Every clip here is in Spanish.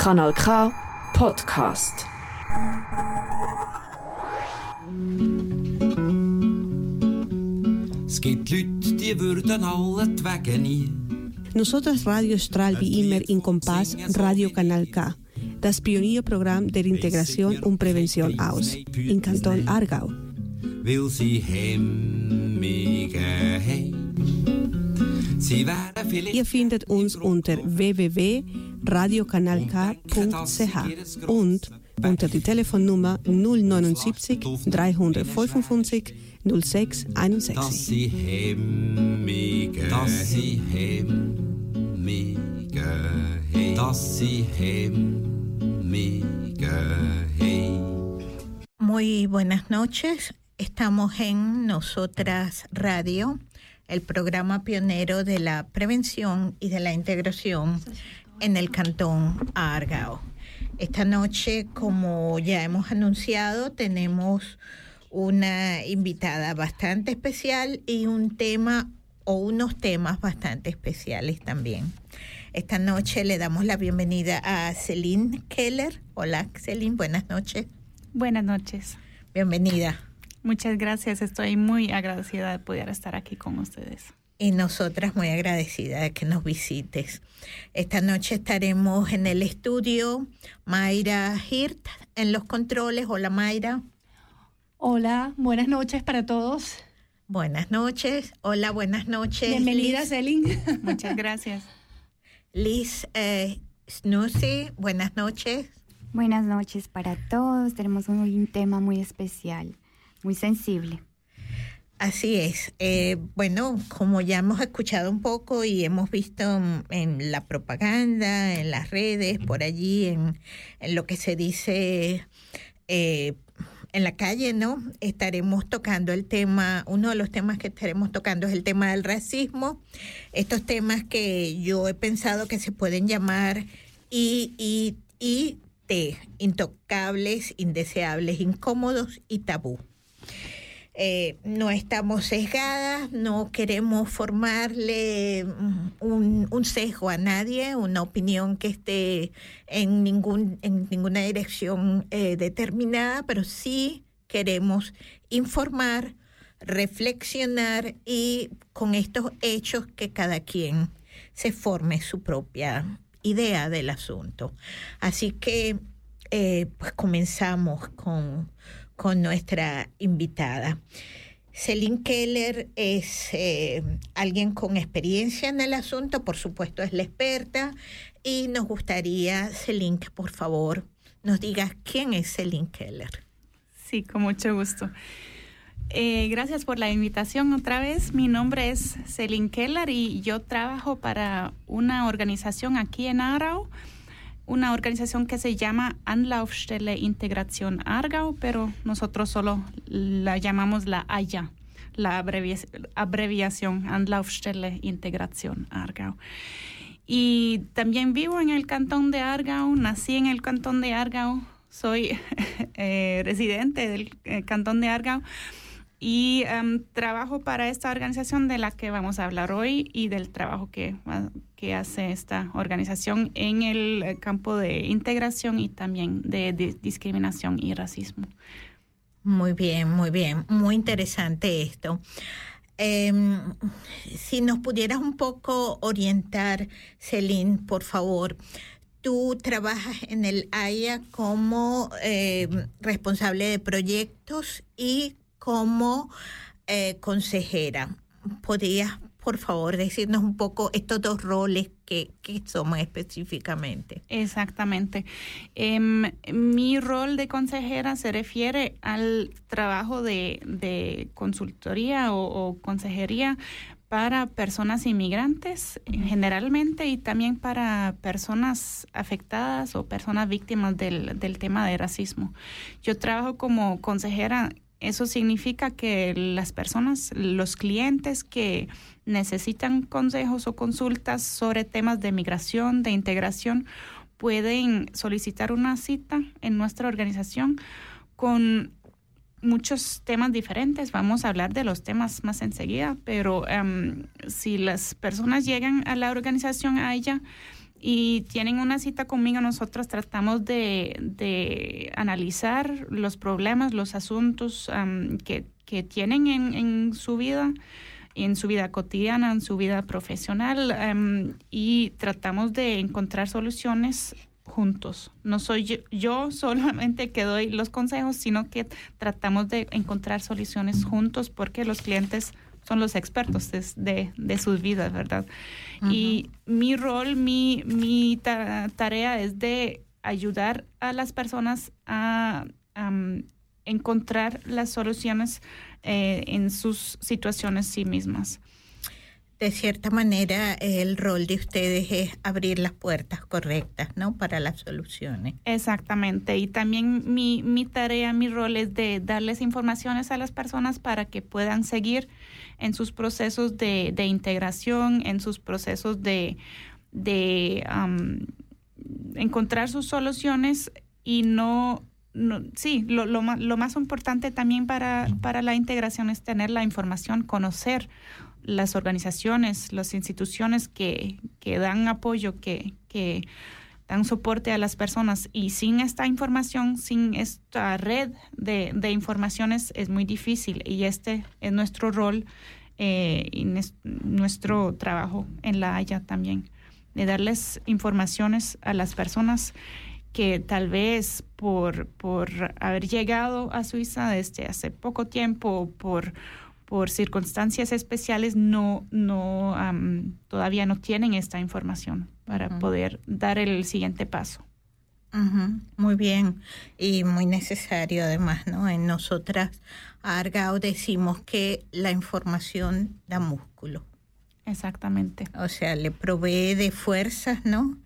Kanal K Podcast. Es gibt Leute, die würden alle die Wege nie. Nosotros Radio Stral wie immer in Kompass Radio Kanal K, das Pionierprogramm der Integration und Prävention aus, in Kanton Aargau. Weil sie hemmige. Sie Ihr findet uns unter www.radiokanalk.ch und unter die Telefonnummer 079 355 06 dass 61. sie hemmige dass sie hemmige haben. dass sie hemmige haben. Muy buenas noches. Estamos en Nosotras Radio, el programa pionero de la prevención y de la integración en el cantón Argao. Esta noche, como ya hemos anunciado, tenemos una invitada bastante especial y un tema o unos temas bastante especiales también. Esta noche le damos la bienvenida a Celine Keller. Hola, Celine, buenas noches. Buenas noches. Bienvenida. Muchas gracias. Estoy muy agradecida de poder estar aquí con ustedes. Y nosotras muy agradecidas de que nos visites. Esta noche estaremos en el estudio Mayra Hirt en los controles. Hola Mayra. Hola, buenas noches para todos. Buenas noches. Hola, buenas noches. Bienvenida, Celine. Muchas gracias. Liz eh, Snoozy, buenas noches. Buenas noches para todos. Tenemos un, un tema muy especial, muy sensible. Así es. Eh, bueno, como ya hemos escuchado un poco y hemos visto en la propaganda, en las redes, por allí, en, lo que se dice eh, en la calle, ¿no? Estaremos tocando el tema, uno de los temas que estaremos tocando es el tema del racismo. Estos temas que yo he pensado que se pueden llamar I, I, I, T, intocables, indeseables, incómodos y tabú. Eh, no estamos sesgadas, no queremos formarle mm, un, un sesgo a nadie, una opinión que esté en, ningún, en ninguna dirección eh, determinada, pero sí queremos informar, reflexionar y con estos hechos que cada quien se forme su propia idea del asunto. Así que eh, pues comenzamos con con nuestra invitada. Celine Keller es eh, alguien con experiencia en el asunto, por supuesto es la experta, y nos gustaría, Celine, que por favor nos digas quién es Celine Keller. Sí, con mucho gusto. Eh, gracias por la invitación otra vez. Mi nombre es Celine Keller y yo trabajo para una organización aquí en Arau, una organización que se llama Anlaufstelle Integración Argau, pero nosotros solo la llamamos la AYA, la abrevia- abreviación Anlaufstelle Integración Argau. Y también vivo en el cantón de Argau, nací en el cantón de Argau, soy eh, residente del eh, cantón de Argau y em, trabajo para esta organización de la que vamos a hablar hoy y del trabajo que, que hace esta organización en el eh, campo de integración y también de, di- discriminación y racismo. Muy bien, muy bien, muy interesante esto. Em, si nos pudieras un poco orientar, Celine, por favor. Tú trabajas en el AIA como eh, responsable de proyectos y como eh, consejera. ¿Podrías, por favor, decirnos un poco estos dos roles que, que somos específicamente? Exactamente. Em, mi rol de consejera se refiere al trabajo de, de consultoría o, o consejería para personas inmigrantes generalmente y también para personas afectadas o personas víctimas del, del tema de racismo. Yo trabajo como consejera eso significa que las personas, los clientes que necesitan consejos o consultas sobre temas de migración, de integración, pueden solicitar una cita en nuestra organización con muchos temas diferentes. Vamos a hablar de los temas más enseguida, pero um, si las personas llegan a la organización, a ella, y tienen una cita conmigo, nosotros tratamos de, de analizar los problemas, los asuntos um, que, que, tienen en, en, su vida, en su vida cotidiana, en su vida profesional, y tratamos de encontrar soluciones juntos. No soy yo, yo, solamente que doy los consejos, sino que tratamos de encontrar soluciones juntos porque los clientes son los expertos de, de, de sus vidas, ¿verdad? Uh -huh. Y mi rol, mi, mi ta tarea es de ayudar a las personas a um, encontrar las soluciones eh, en sus situaciones sí mismas. De cierta manera, el rol de ustedes es abrir las puertas correctas, ¿no? Para las soluciones. Exactamente. Y también mi, mi tarea, mi rol es de darles informaciones a las personas para que puedan seguir en sus procesos de, de integración, en sus procesos de, de um, encontrar sus soluciones y no, no sí, lo, lo, lo, más importante también para, para la integración es tener la información, conocer las organizaciones, las instituciones que, que dan apoyo, que, que dan soporte a las personas y sin esta información, sin esta red de, de informaciones es muy difícil y este es nuestro rol eh, y nuestro trabajo en la Haya también, de darles informaciones a las personas que tal vez por, por haber llegado a Suiza desde hace poco tiempo, por por circunstancias especiales no, no todavía no tienen esta información para uh -huh. poder dar el siguiente paso. Uh -huh. Muy bien y muy necesario además, ¿no? En nosotras, Argao, decimos que la información da músculo. Exactamente. O sea, le provee de fuerzas, ¿no?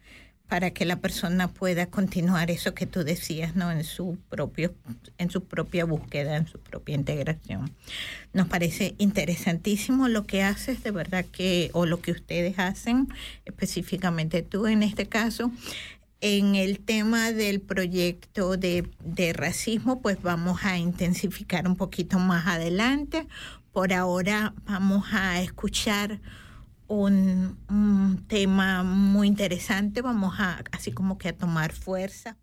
Para que la persona pueda continuar eso que tú decías, ¿no? En su propio, en su propia búsqueda, en su propia integración. Nos parece interesantísimo lo que haces, de verdad que, o lo que ustedes hacen, específicamente tú en este caso. En el tema del proyecto de, de racismo, pues vamos a intensificar un poquito más adelante. Por ahora vamos a escuchar un, tema muy interesante. Vamos a así como que a tomar fuerza.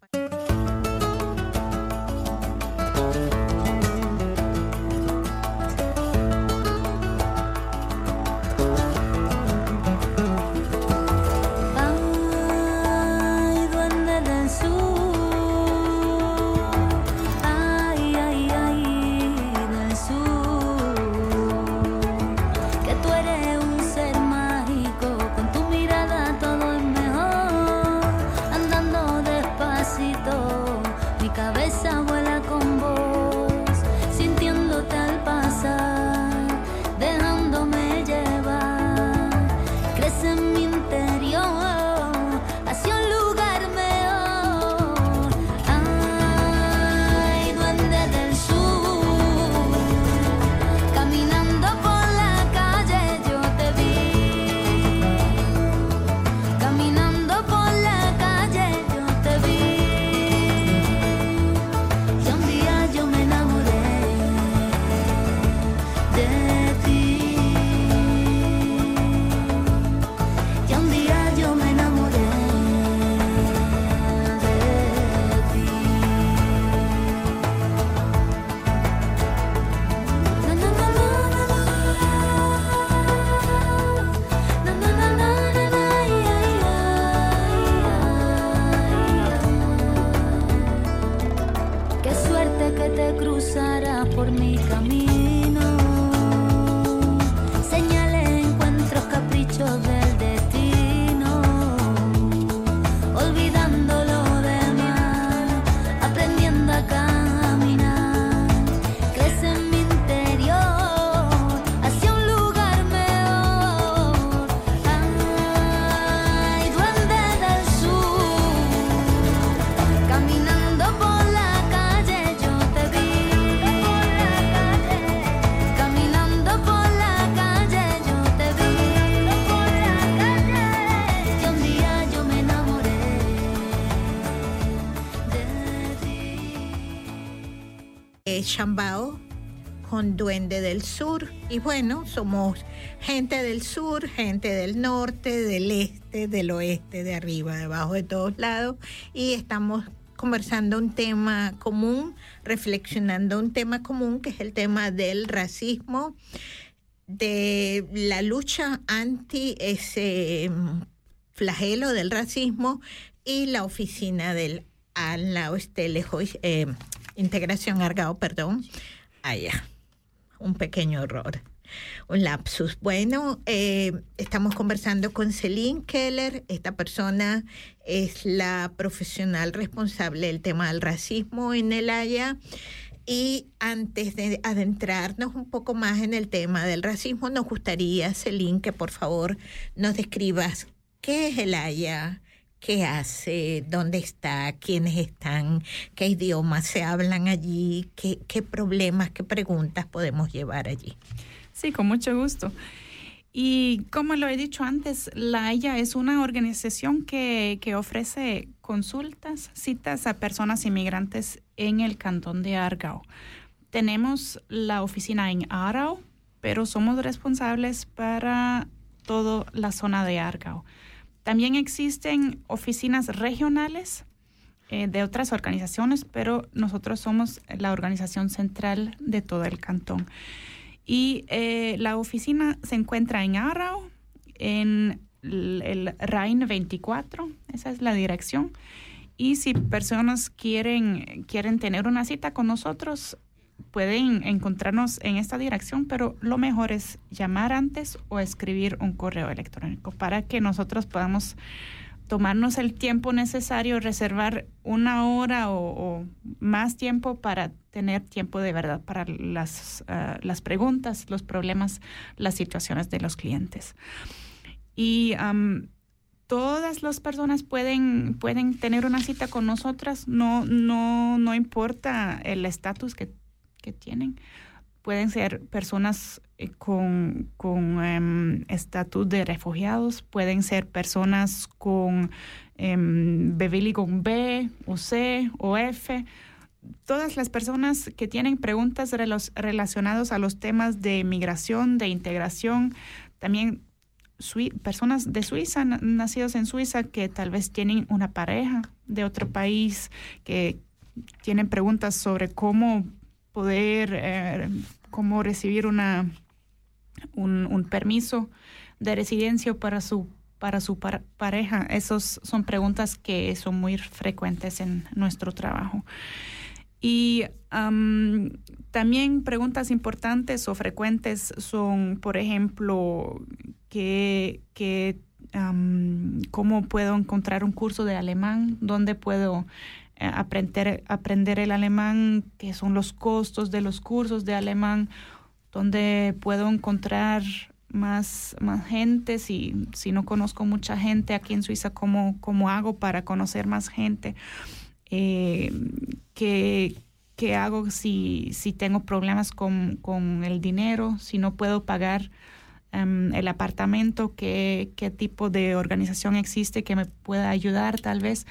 Duende del Sur. Y bueno, somos gente del sur, gente del norte, del este este, del oeste, de arriba, debajo, de todos lados. Y estamos conversando un tema común, reflexionando un tema común, que es el tema del racismo, de la lucha anti ese mm, flagelo del racismo y la oficina del Ala Estelejo, eh, Integración Argao, perdón, allá. Un pequeño error un lapsus. Bueno, eh, estamos conversando con Celine Keller. Esta persona es la profesional responsable del tema del racismo en el Haya. Y antes de adentrarnos un poco más en el tema del racismo, nos gustaría, Celine, que por favor nos describas qué es el Haya, qué hace, dónde está, quiénes están, qué idiomas se hablan allí, qué, qué problemas, qué preguntas podemos llevar allí. Sí, con mucho gusto. Y como lo he dicho antes, la Haya es una organización que, que, ofrece consultas, citas a personas inmigrantes en el cantón de Argao. Tenemos la oficina en Argao, pero somos responsables para toda la zona de Argao. También existen oficinas regionales eh, de otras organizaciones, pero nosotros somos la organización central de todo el cantón. Y eh, la oficina se encuentra en Arrao, en el, Rain 24, esa es la dirección. Y si personas quieren, quieren tener una cita con nosotros, pueden encontrarnos en esta dirección, pero lo mejor es llamar antes o escribir un correo electrónico para que nosotros podamos tomarnos el tiempo necesario, reservar una hora o, más tiempo para tener tiempo de verdad para las, ah, las preguntas, los problemas, las situaciones de los clientes. Y todas las personas pueden, pueden tener una cita con nosotras, no, no, no importa el estatus que, que tienen pueden ser personas eh, con, con estatus de refugiados, pueden ser personas con eh, con B o C o F. Todas las personas que tienen preguntas relacionadas a los temas de migración, de integración, también personas de Suiza, nacidos en Suiza, que tal vez tienen una pareja de otro país, que tienen preguntas sobre cómo poder, eh, cómo recibir una, un, permiso de residencia para su para su pareja. Esas son preguntas que son muy frecuentes en nuestro trabajo. Y también preguntas importantes o frecuentes son, por ejemplo, que, que cómo puedo encontrar un curso de alemán, dónde puedo aprender, aprender el alemán, qué son los costos de los cursos de alemán, donde puedo encontrar más, más gente, si, si no conozco mucha gente aquí en Suiza, cómo, cómo hago para conocer más gente, eh, qué, qué, hago si, si tengo problemas con, con, el dinero, si no puedo pagar em, el apartamento, qué, qué tipo de organización existe que me pueda ayudar tal vez.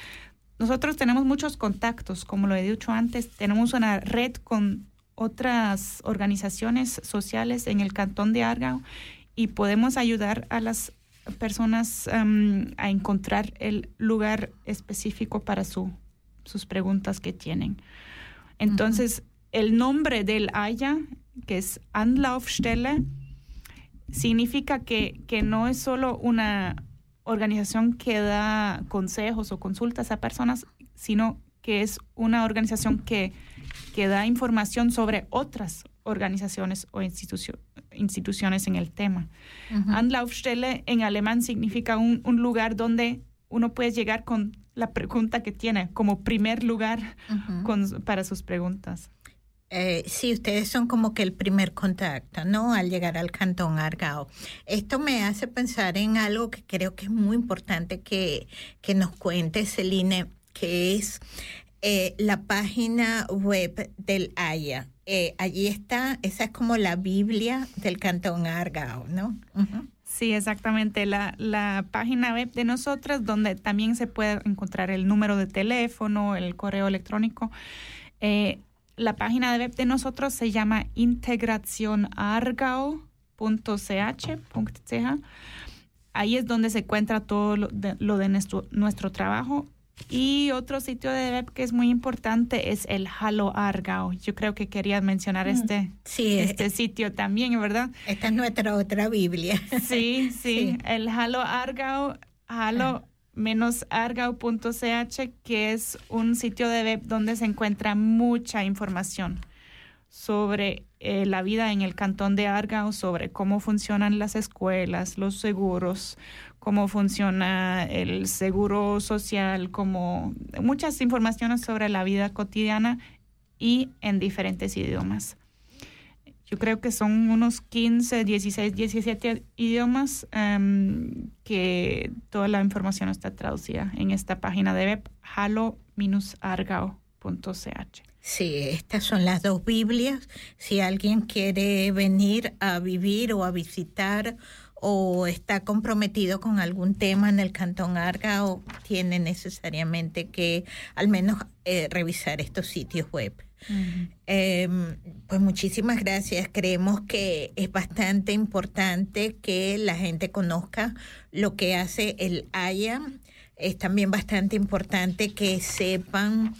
Nosotros tenemos muchos contactos, como lo he dicho antes, tenemos una red con otras organizaciones sociales en el cantón de Argao y podemos ayudar a las personas um, a encontrar el lugar específico para su, sus preguntas que tienen. Entonces, el nombre del Haya, que es Anlaufstelle, significa que, que no es solo una organización que da consejos o consultas a personas, sino que es una organización que, que da información sobre otras organizaciones o instituciones en el tema. Anlaufstelle en alemán significa un, lugar donde uno puede llegar con la pregunta que tiene como primer lugar para sus preguntas. Eh, sí, ustedes son como que el primer contacto, ¿no? Al llegar al Cantón Argao. Esto me hace pensar en algo que creo que es muy importante que, que nos cuente Celine, que es eh, la página web del Haya. Eh, allí está, esa es como la Biblia del Cantón Argao, ¿no? Sí, exactamente. La, la, página web de nosotras, donde también se puede encontrar el número de teléfono, el correo electrónico. Eh, la página web de nosotros se llama integracionargao.ch.ch ahí es donde se encuentra todo lo de, lo de nuestro, nuestro trabajo. Y otro sitio de web que es muy importante es el Halo Argao. Yo creo que quería mencionar este, Sí, este sitio también, ¿verdad? esta es nuestra otra Biblia. Sí, sí, Sí. el Halo Argao, halo menos argao.ch, que es un sitio de web donde se encuentra mucha información sobre eh, la vida en el cantón de Argao, sobre cómo funcionan las escuelas, los seguros, cómo funciona el seguro social, como muchas informaciones sobre la vida cotidiana y en diferentes idiomas. Yo creo que son unos 15, 16, 17 idiomas em, que toda la información está traducida en esta página de web halo-argao.ch. Sí, estas son las dos Biblias. Si alguien quiere venir a vivir o a visitar o está comprometido con algún tema en el Cantón Argao, tiene necesariamente que al menos eh, revisar estos sitios web. Eh, pues muchísimas gracias. Creemos que es bastante importante que la gente conozca lo que hace el AYA. Es también bastante importante que sepan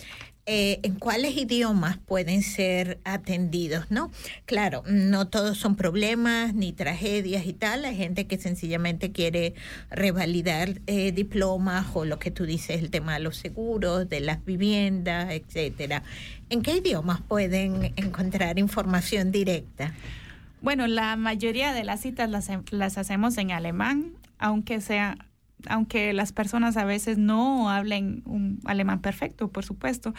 eh, en cuáles idiomas pueden ser atendidos, ¿no? Claro, no todos son problemas ni tragedias y tal. Hay gente que sencillamente quiere revalidar eh, diplomas o lo que tú dices, el tema de los seguros, de las viviendas, etcétera. ¿En qué idiomas pueden encontrar información directa? Bueno, la mayoría de las citas las, las hacemos en alemán, aunque sea aunque las personas a veces no hablen un alemán perfecto, por supuesto.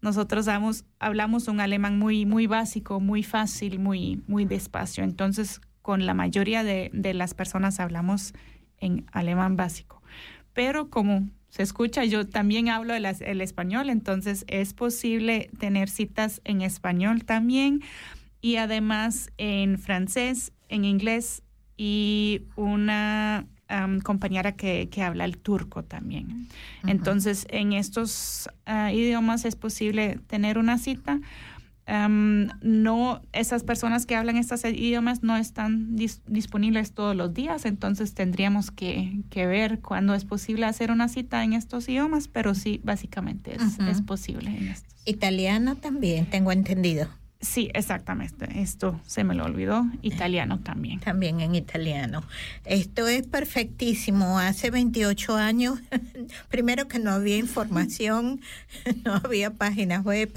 Nosotros hablamos, hablamos un alemán muy, muy básico, muy fácil, muy, muy despacio. Entonces, con la mayoría de, de las personas hablamos en alemán básico. Pero como se escucha, yo también hablo el, el español, entonces es posible tener citas en español también y además en francés, en inglés y una um, compañera que, que, habla el turco también. Uh -huh. Entonces, en estos uh, idiomas es posible tener una cita. Um, no, esas personas que hablan estos idiomas no están dis disponibles todos los días, entonces tendríamos que, que, ver cuándo es posible hacer una cita en estos idiomas, pero sí, básicamente es, uh -huh. es posible en estos. Italiano también, tengo entendido. Sí, exactamente. Esto se me lo olvidó. Italiano también. También en italiano. Esto es perfectísimo. Hace 28 años, primero que no había información, no había páginas web,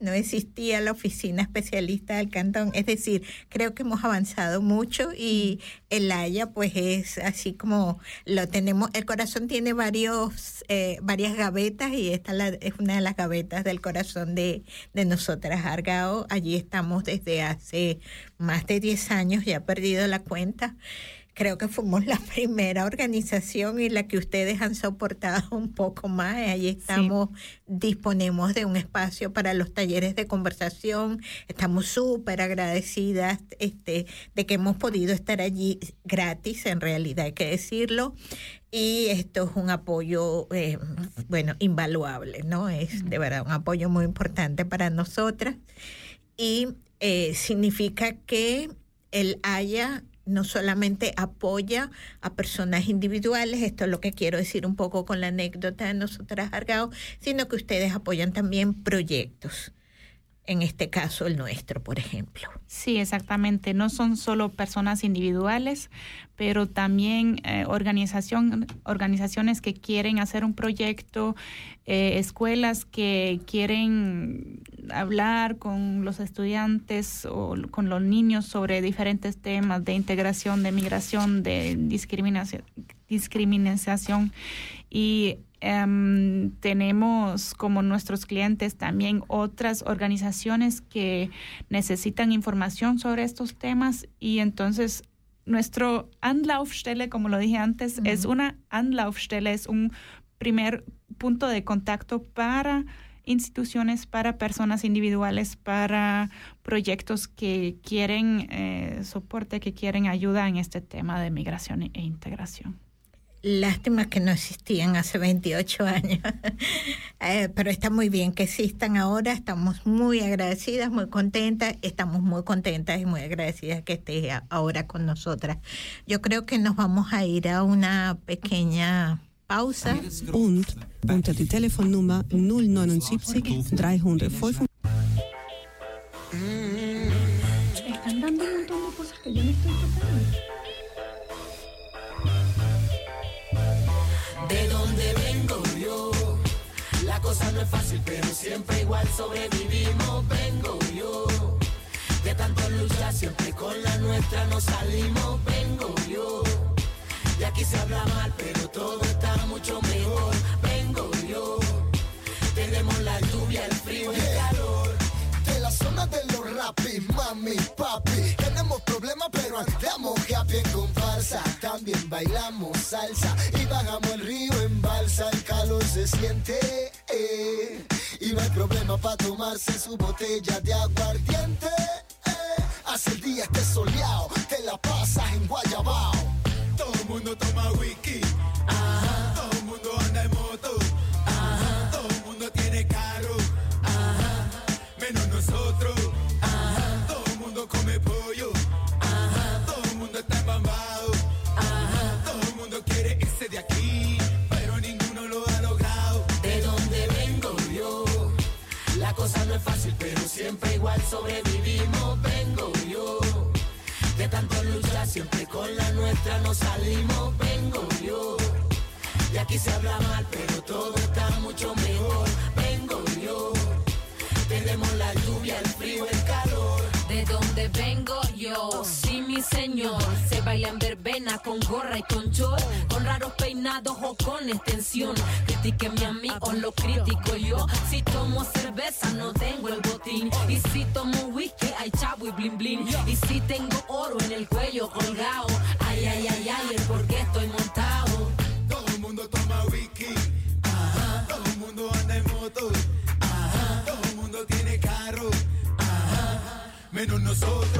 no existía la oficina especialista del cantón. Es decir, creo que hemos avanzado mucho y el Haya pues es así como lo tenemos. El corazón tiene varios, eh, varias gavetas y esta es una de las gavetas del corazón de, de nosotras, Argao. Estamos desde hace más de 10 años, ya he perdido la cuenta. Creo que fuimos la primera organización y la que ustedes han soportado un poco más. Allí estamos, sí. disponemos de un espacio para los talleres de conversación. Estamos súper agradecidas este, de que hemos podido estar allí gratis, en realidad hay que decirlo. Y esto es un apoyo, eh, bueno, invaluable, ¿no? Es de verdad un apoyo muy importante para nosotras y eh, significa que el Haya no solamente apoya a personas individuales, esto es lo que quiero decir un poco con la anécdota de nosotras Argao, sino que ustedes apoyan también proyectos. En este caso, el nuestro, por ejemplo. Sí, exactamente. No son solo personas individuales, pero también eh, organización, organizaciones que quieren hacer un proyecto, eh, escuelas que quieren hablar con los estudiantes o con los niños sobre diferentes temas de integración, de migración, de discriminación, discriminación y Um, tenemos como nuestros clientes también otras organizaciones que necesitan información sobre estos temas y entonces nuestro Anlaufstelle, como lo dije antes, uh -huh. es una Anlaufstelle, es un primer punto de contacto para instituciones, para personas individuales, para proyectos que quieren eh, soporte, que quieren ayuda en este tema de migración e integración Lástima que no existían hace 28 años, eh, pero está muy bien que existan ahora. Estamos muy agradecidas, muy contentas. Estamos muy contentas y muy agradecidas que estés ahora con nosotras. Yo creo que nos vamos a ir a una pequeña pausa. Und unter die Telefonnummer 079 305 Están no es fácil, pero siempre igual sobrevivimos. Vengo yo, de tanto luchar, siempre con la nuestra nos salimos. Vengo yo, y aquí se habla mal, pero todo está mucho mejor. Vengo yo, tenemos la lluvia, el frío y el calor. De la zona de los rapis, mami, papi. Tenemos problemas, pero andamos happy en comparsa. También bailamos salsa y bajamos el río en balsa. El calor se siente. Eh, Y no hay problema para tomarse su botella de aguardiente. eh. Hace el día esté soleado, te la pasas en Guayabao. Todo el mundo toma whisky. Sobrevivimos. Vengo yo. De tanto luchar, siempre con la nuestra nos salimos. Vengo yo. Y aquí se habla mal, pero todo está mucho mejor. Vengo yo. Tenemos la lluvia, el frío, el calor. De donde vengo yo, sí mi señor Se baila en verbena con gorra y con short Con raros peinados o con extensión Critíqueme a mí o lo critico yo Si tomo cerveza no tengo el botín Y si tomo whisky hay chavo y blin blin Y si tengo oro en el cuello colgado Ay, ay, ay, ay, el por qué estoy montado Todo el mundo toma whisky. Ajá. Todo el mundo anda en moto. Ajá. Todo el mundo tiene carro. Ajá. Menos nosotros.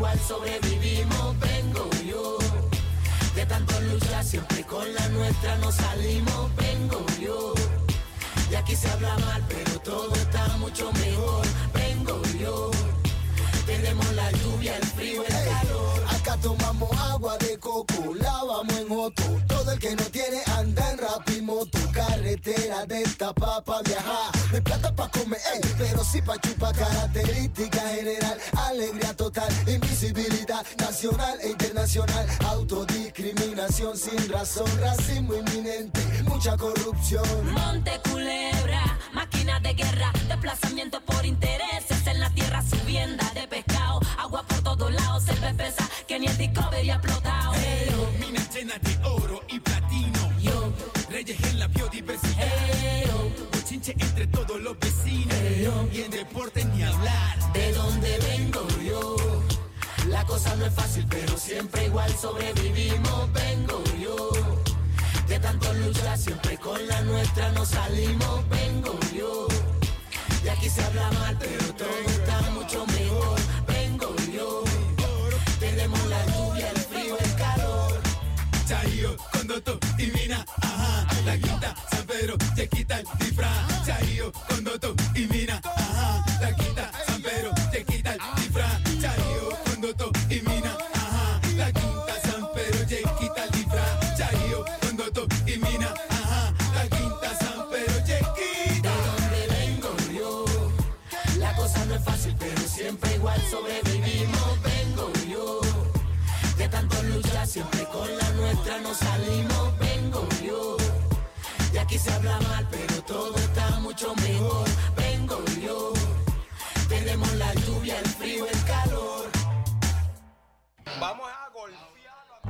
Igual sobrevivimos. Vengo yo. De tanto luchar, siempre con la nuestra nos salimos. Vengo yo. Y aquí se habla mal, pero todo está mucho mejor. Vengo yo. Tenemos la lluvia, el frío, el calor. Acá tomamos agua de coco, lavamos en otro. Todo el que no tiene anda en rapimoto. Carretera de esta papa viajar. Pa' comer, ey, pero sí pa' chupar. Característica general, alegría total, invisibilidad nacional e internacional. Autodiscriminación sin razón, racismo inminente, mucha corrupción. Monte Culebra, máquina de guerra, desplazamiento por intereses en la tierra, subienda de pescado, agua por todos lados, el pesa que ni el Discovery ha explotado. Minas llenas de oro y platino. Yo, Reyes en la biodiversidad. Entre todos los vecinos. Y en deporte ni hablar. de donde vengo yo. La cosa no es fácil, pero siempre igual sobrevivimos. Vengo yo. De tanto luchar, siempre con la nuestra nos salimos. Vengo yo. Y aquí se habla mal, pero todo está mucho mejor. Vengo yo. Tenemos la lluvia, el frío, el calor. Chayo, Condoto y Mina, ajá. La quinta, San Pedro, te quita el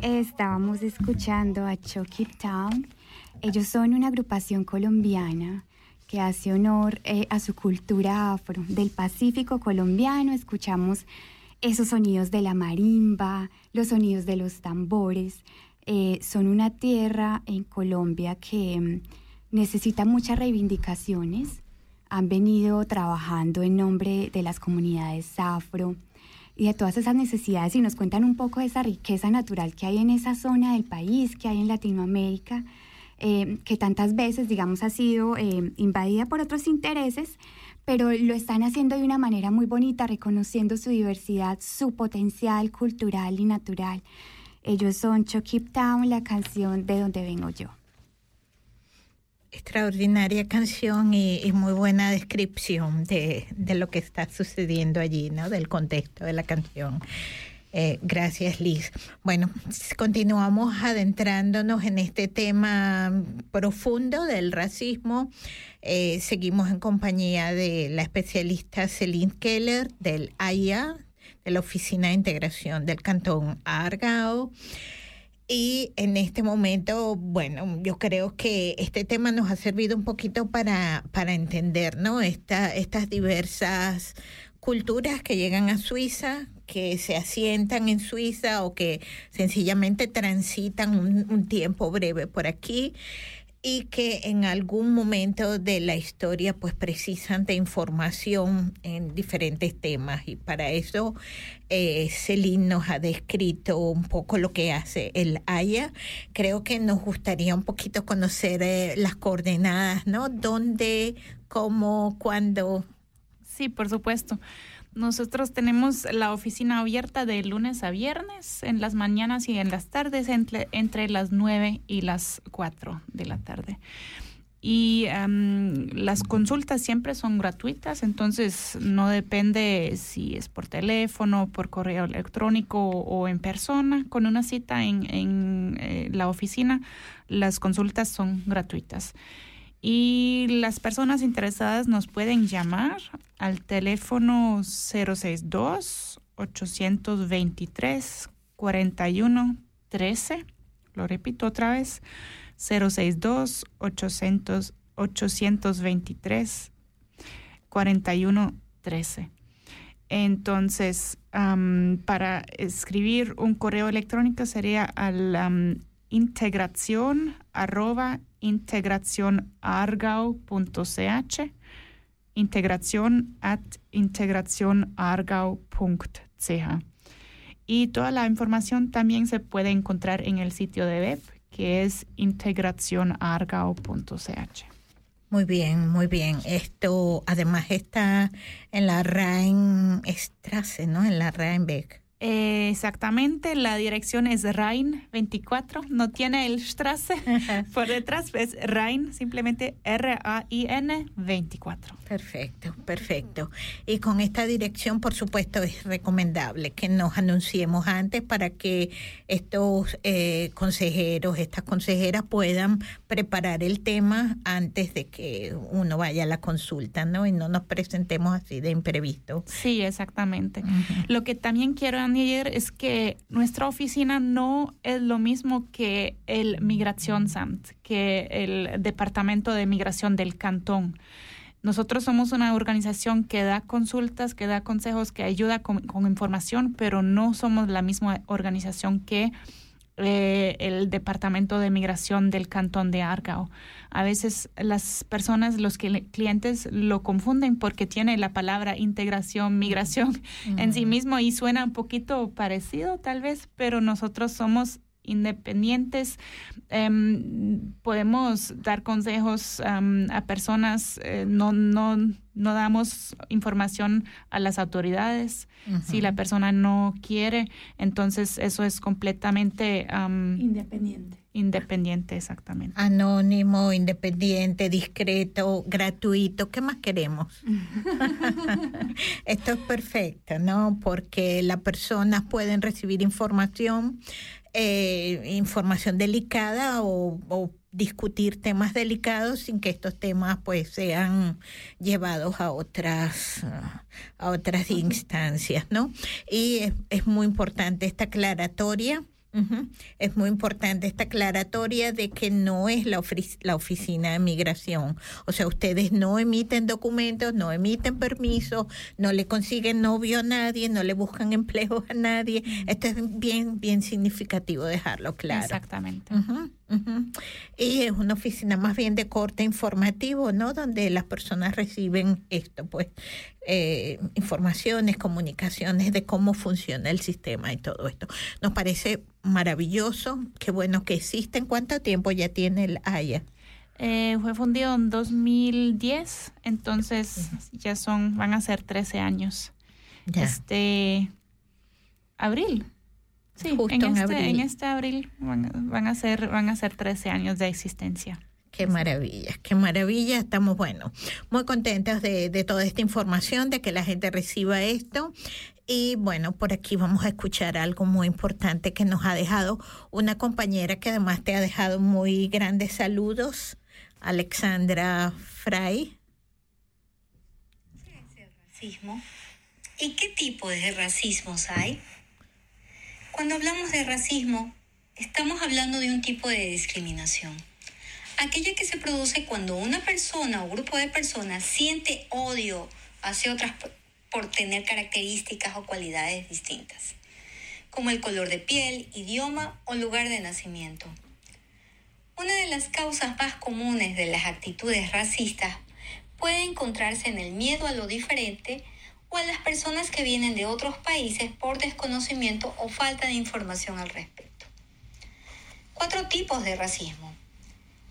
Estábamos escuchando a Chucky Town. Ellos son una agrupación colombiana que hace honor eh, a su cultura afro. Del Pacífico colombiano escuchamos esos sonidos de la marimba, los sonidos de los tambores. eh, son una tierra en Colombia que mm, necesita muchas reivindicaciones. Han venido trabajando en nombre de las comunidades afro y de todas esas necesidades y nos cuentan un poco de esa riqueza natural que hay en esa zona del país, que hay en Latinoamérica, eh, que tantas veces, digamos, ha sido eh, invadida por otros intereses, pero lo están haciendo de una manera muy bonita, reconociendo su diversidad, su potencial cultural y natural. Ellos son Chokip Town, la canción de donde vengo yo. Extraordinaria canción y, y muy buena descripción de, de, lo que está sucediendo allí, ¿no? Del contexto de la canción. Eh, gracias, Liz. Bueno, continuamos adentrándonos en este tema profundo del racismo. Eh, seguimos en compañía de la especialista Celine Keller del AIA, de la Oficina de Integración del Cantón Argao. Y en este momento, bueno, yo creo que este tema nos ha servido un poquito para, para entender, ¿no? Esta, estas diversas culturas que llegan a Suiza, que se asientan en Suiza o que sencillamente transitan un, un tiempo breve por aquí y que en algún momento de la historia pues precisan de información en diferentes temas y para eso eh, Celine nos ha descrito un poco lo que hace el AYA. Creo que nos gustaría un poquito conocer eh, las coordenadas, ¿no? ¿Dónde, cómo, cuándo? Sí, por supuesto. Nosotros tenemos la oficina abierta de lunes a viernes, en las mañanas y en las tardes, entre, entre las 9 y las 4 de la tarde. Y um, las consultas siempre son gratuitas, entonces no depende si es por teléfono, por correo electrónico o en persona. Con una cita en, en eh, la oficina, las consultas son gratuitas. Y las personas interesadas nos pueden llamar al teléfono 062 823 41 13. Lo repito otra vez, 062 800, 823 41 13. Entonces, para escribir un correo electrónico sería al um, integración arroba integracionargau.ch integración at integracionargau.ch y toda la información también se puede encontrar en el sitio de web que es integracionargau.ch. Muy bien, muy bien. Esto además está en la Rheinstrasse, ¿no? En la Rheinbeck. Eh, exactamente, la dirección es Rhein 24, no tiene el Strasse por detrás, es Rhein, simplemente R-A-I-N 24. Perfecto, perfecto. Y con esta dirección, por supuesto, es recomendable que nos anunciemos antes para que estos eh, consejeros, estas consejeras puedan preparar el tema antes de que uno vaya a la consulta, ¿no? Y no nos presentemos así de imprevisto. Sí, exactamente. Uh -huh. Lo que también quiero añadir es que nuestra oficina no es lo mismo que el Migración Sant, que el Departamento de Migración del Cantón. Nosotros somos una organización que da consultas, que da consejos, que ayuda con, con información, pero no somos la misma organización que eh, el Departamento de Migración del Cantón de Argao. A veces las personas, los clientes lo confunden porque tiene la palabra integración, migración en sí mismo y suena un poquito parecido tal vez, pero nosotros somos independientes, um, podemos dar consejos um, a personas, eh, no, no, no damos información a las autoridades. Uh -huh. Si la persona no quiere, entonces eso es completamente um, independiente. Independiente, exactamente. Anónimo, independiente, discreto, gratuito. ¿Qué más queremos? Esto es perfecto, ¿no? Porque las personas pueden recibir información eh, información delicada o, o, discutir temas delicados sin que estos temas pues sean llevados a otras a otras instancias no y es, es muy importante esta aclaratoria Es muy importante esta aclaratoria de que no es la, la oficina de migración. O sea, ustedes no emiten documentos, no emiten permisos, no le consiguen novio a nadie, no le buscan empleos a nadie. Esto es bien, bien significativo dejarlo claro. Exactamente. Y es una oficina más bien de corte informativo, ¿no? Donde las personas reciben esto, pues, eh, informaciones, comunicaciones de cómo funciona el sistema y todo esto. Nos parece maravilloso, qué bueno que existen. ¿Cuánto tiempo ya tiene el AYA? Eh, fue fundido en 2010, entonces ya son, van a ser 13 años. Ya. Este abril. Sí, Justo en, en este, abril. en este abril van, van a ser van a ser 13 años de existencia. Qué maravilla, qué maravilla. Estamos, bueno, muy contentos de, de toda esta información, de que la gente reciba esto. Y bueno, por aquí vamos a escuchar algo muy importante que nos ha dejado una compañera que además te ha dejado muy grandes saludos, Alexandra Fray. racismo y qué tipo de racismos hay. Cuando hablamos de racismo, estamos hablando de un tipo de discriminación. Aquella que se produce cuando una persona o grupo de personas siente odio hacia otras por tener características o cualidades distintas, como el color de piel, idioma o lugar de nacimiento. Una de las causas más comunes de las actitudes racistas puede encontrarse en el miedo a lo diferente o a las personas que vienen de otros países por desconocimiento o falta de información al respecto. Cuatro tipos de racismo.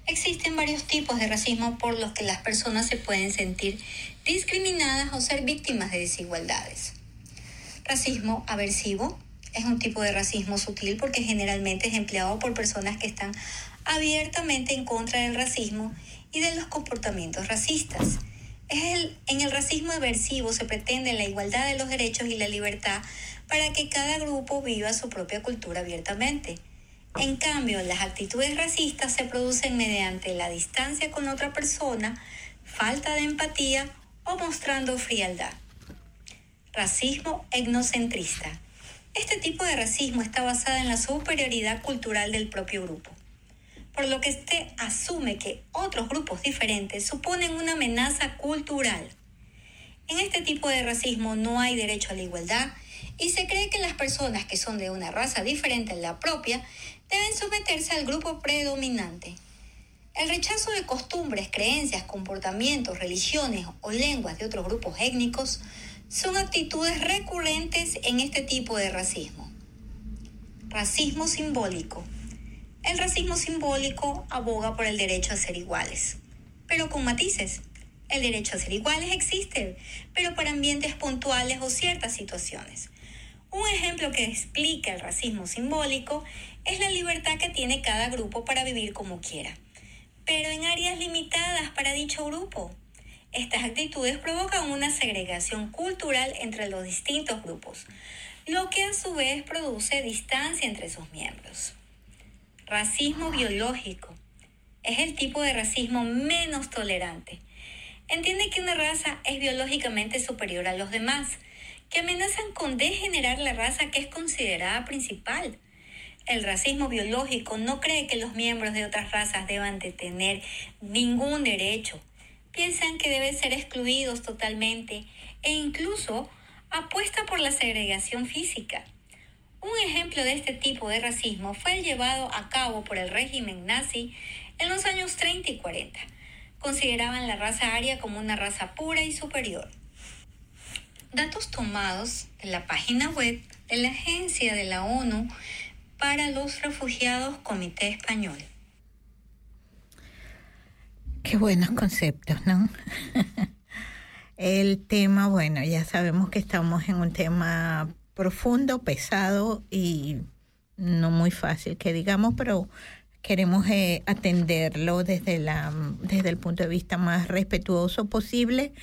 Existen varios tipos de racismo por los que las personas se pueden sentir discriminadas o ser víctimas de desigualdades. Racismo aversivo es un tipo de racismo sutil porque generalmente es empleado por personas que están abiertamente en contra del racismo y de los comportamientos racistas. En el racismo aversivo se pretende la igualdad de los derechos y la libertad para que cada grupo viva su propia cultura abiertamente. En cambio, las actitudes racistas se producen mediante la distancia con otra persona, falta de empatía o mostrando frialdad. Racismo etnocentrista. Este tipo de racismo está basado en la superioridad cultural del propio grupo, por lo que este asume que otros grupos diferentes suponen una amenaza cultural. En este tipo de racismo no hay derecho a la igualdad y se cree que las personas que son de una raza diferente a la propia deben someterse al grupo predominante. El rechazo de costumbres, creencias, comportamientos, religiones o lenguas de otros grupos étnicos son actitudes recurrentes en este tipo de racismo. Racismo simbólico. El racismo simbólico aboga por el derecho a ser iguales, pero con matices. El derecho a ser iguales existe, pero para ambientes puntuales o ciertas situaciones. Un ejemplo que explica el racismo simbólico es la libertad que tiene cada grupo para vivir como quiera, pero en áreas limitadas para dicho grupo. Estas actitudes provocan una segregación cultural entre los distintos grupos, lo que a su vez produce distancia entre sus miembros. Racismo biológico es el tipo de racismo menos tolerante. Entiende que una raza es biológicamente superior a los demás, que amenazan con degenerar la raza que es considerada principal. El racismo biológico no cree que los miembros de otras razas deban de tener ningún derecho. Piensan que deben ser excluidos totalmente e incluso apuesta por la segregación física. Un ejemplo de este tipo de racismo fue el llevado a cabo por el régimen nazi en los años 30 y 40. Consideraban la raza aria como una raza pura y superior. Datos tomados de la página web de la Agencia de la ONU para los Refugiados Comité Español. Qué buenos conceptos, ¿no? El tema, bueno, ya sabemos que estamos en un tema profundo, pesado y no muy fácil que digamos, pero queremos eh, atenderlo desde, la, desde el punto de vista más respetuoso posible,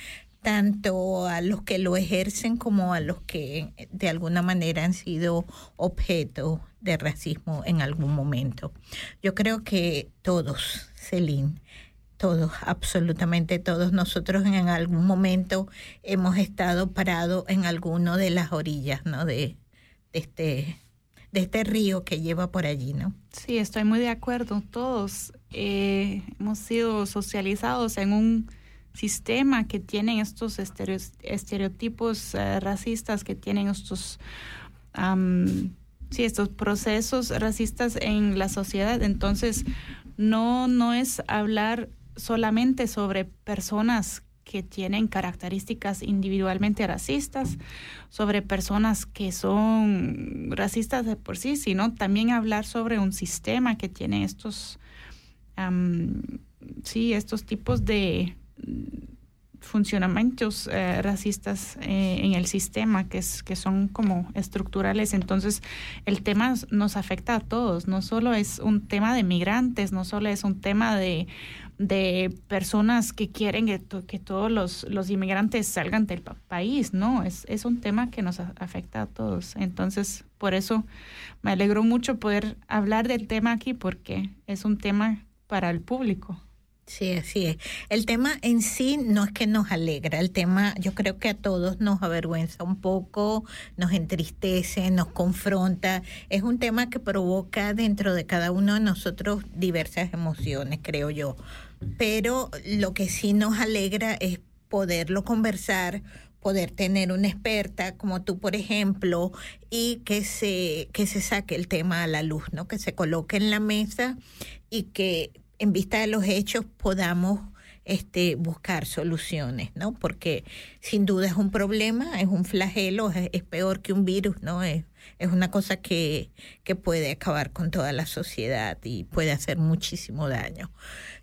tanto a los que lo ejercen como a los que de alguna manera han sido objeto de racismo en algún momento. Yo creo que todos, Celine, todos, absolutamente todos nosotros en algún momento hemos estado parados en alguno de las orillas, ¿no? De, este de este río que lleva por allí, ¿no? Sí, estoy muy de acuerdo. Todos eh, hemos sido socializados en un sistema que tiene estos estere- estereotipos eh, racistas, que tienen estos, am, sí, estos procesos racistas en la sociedad. Entonces, no, no es hablar solamente sobre personas que tienen características individualmente racistas, sobre personas que son racistas de por sí, sino también hablar sobre un sistema que tiene estos, sí, estos tipos de funcionamientos eh, racistas eh, en el sistema que, es, que son como estructurales. Entonces, el tema nos afecta a todos, no solo es un tema de migrantes, no solo es un tema de, de personas que quieren que, to- que todos los, los inmigrantes salgan del pa- país, no, es, es un tema que nos afecta a todos. Entonces, por eso me alegró mucho poder hablar del tema aquí porque es un tema para el público. Sí, así es. El tema en sí no es que nos alegra, el tema yo creo que a todos nos avergüenza un poco, nos entristece, nos confronta. Es un tema que provoca dentro de cada uno de nosotros diversas emociones, creo yo. Pero lo que sí nos alegra es poderlo conversar, poder tener una experta como tú, por ejemplo, y que se, que se saque el tema a la luz, ¿no? Que se coloque en la mesa y que en vista de los hechos podamos este, buscar soluciones, ¿no? Porque sin duda es un problema, es un flagelo, es, es peor que un virus, ¿no? Es, es una cosa que, que puede acabar con toda la sociedad y puede hacer muchísimo daño.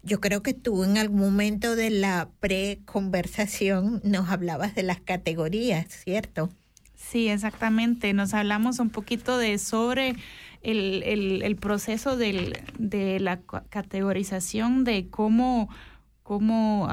Yo creo que tú en algún momento de la pre-conversación nos hablabas de las categorías, ¿cierto? Sí, exactamente. Nos hablamos un poquito de sobre el, el, el proceso del, de la ca- categorización de cómo, cómo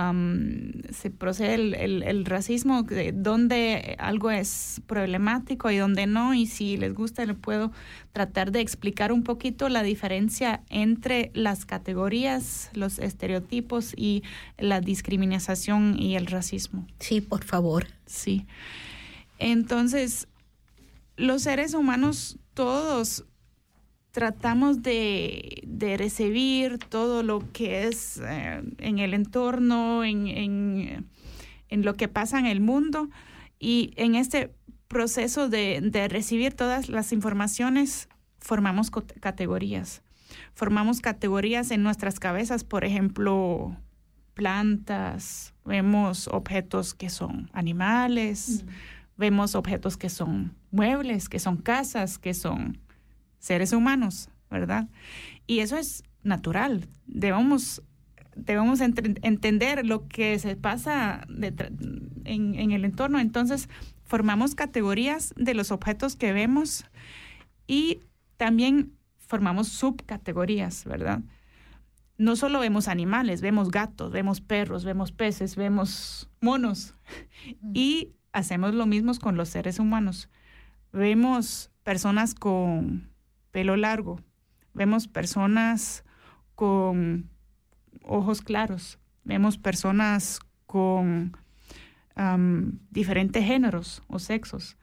se procede el, el, el racismo, de dónde algo es problemático y dónde no. Y si les gusta, le puedo tratar de explicar un poquito la diferencia entre las categorías, los estereotipos y la discriminación y el racismo. Sí, por favor. Sí. Entonces, los seres humanos todos tratamos de, de recibir todo lo que es eh, en el entorno, en, en, en lo que pasa en el mundo. Y en este proceso de, de recibir todas las informaciones, formamos categorías. Formamos categorías en nuestras cabezas, por ejemplo, plantas, vemos objetos que son animales, vemos objetos que son muebles, que son casas, que son seres humanos, ¿verdad? Y eso es natural. Debemos, debemos entre- entender lo que se pasa en, en el entorno. Entonces, formamos categorías de los objetos que vemos y también formamos subcategorías, ¿verdad? No solo vemos animales, vemos gatos, vemos perros, vemos peces, vemos monos. Y hacemos lo mismo con los seres humanos. Vemos personas con pelo largo, vemos personas con ojos claros, vemos personas con diferentes géneros o sexos.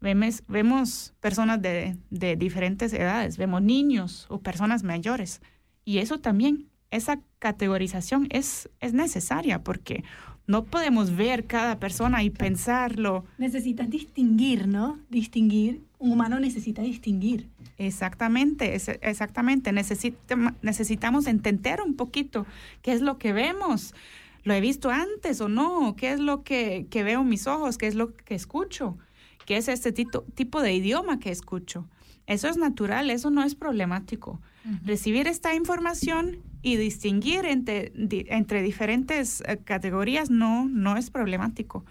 Vemos, vemos personas de, de diferentes edades, vemos niños o personas mayores. Y eso también, esa categorización es, es necesaria porque no podemos ver cada persona y pensarlo. Necesitas distinguir, ¿no? Distinguir. Un humano necesita distinguir. Exactamente, es- exactamente. Necesita- necesitamos entender un poquito qué es lo que vemos. ¿Lo he visto antes o no? ¿Qué es lo que, que veo en mis ojos? ¿Qué es lo que escucho? ¿Qué es este tito- tipo de idioma que escucho? Eso es natural, eso no es problemático. Recibir esta información y distinguir entre, di- entre diferentes eh, categorías no, no es problemático,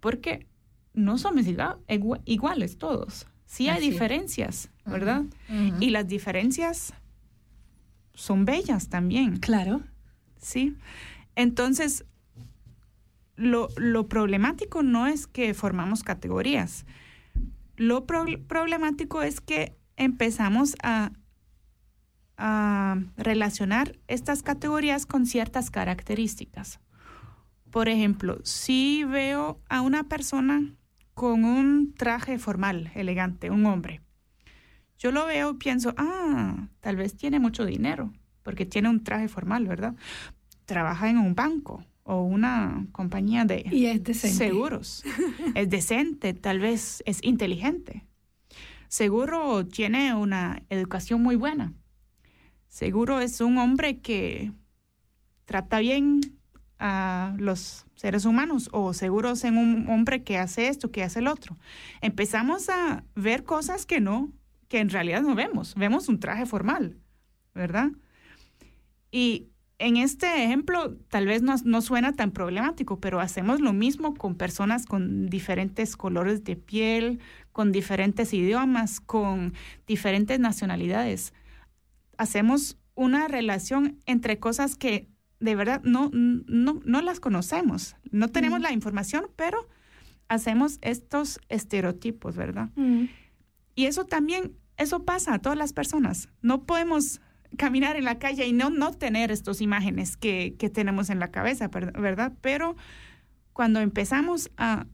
porque no somos iga- igua- iguales todos. Sí hay Así diferencias, ¿verdad? Y las diferencias son bellas también. Claro. Sí. Entonces, lo, lo problemático no es que formamos categorías. Lo pro- problemático es que empezamos a, a relacionar estas categorías con ciertas características. Por ejemplo, si veo a una persona con un traje formal, elegante, un hombre, Yo lo veo y pienso, ah, tal vez tiene mucho dinero, porque tiene un traje formal, ¿verdad? Trabaja en un banco o una compañía de Y es decente. seguros. es decente, tal vez es inteligente. Seguro tiene una educación muy buena. Seguro es un hombre que trata bien a los seres humanos o seguro es un hombre que hace esto, que hace el otro. Empezamos a ver cosas que no, que en realidad no vemos. Vemos un traje formal, ¿verdad? Y en este ejemplo tal vez no, no suena tan problemático, pero hacemos lo mismo con personas con diferentes colores de piel, con diferentes idiomas, con diferentes nacionalidades. Hacemos una relación entre cosas que de verdad no, no, no las conocemos, no tenemos la información, pero hacemos estos estereotipos, ¿verdad? Y eso también, eso pasa a todas las personas. No podemos caminar en la calle y no, no tener estas imágenes que, que tenemos en la cabeza, ¿verdad? Pero cuando empezamos a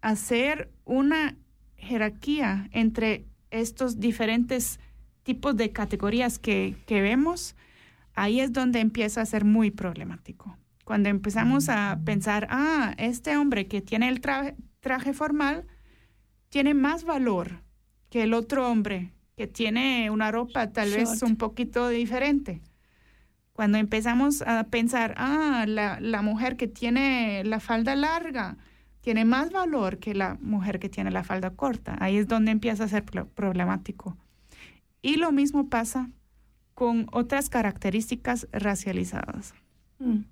hacer una jerarquía entre estos diferentes tipos de categorías que, que vemos, ahí es donde empieza a ser muy problemático. Cuando empezamos a pensar, ah, este hombre que tiene el traje, traje formal tiene más valor que el otro hombre que tiene una ropa tal vez un poquito diferente. Cuando empezamos a pensar, ah, la, la mujer que tiene la falda larga tiene más valor que la mujer que tiene la falda corta. Ahí es donde empieza a ser pro- problemático. Y lo mismo pasa con otras características racializadas. Mm.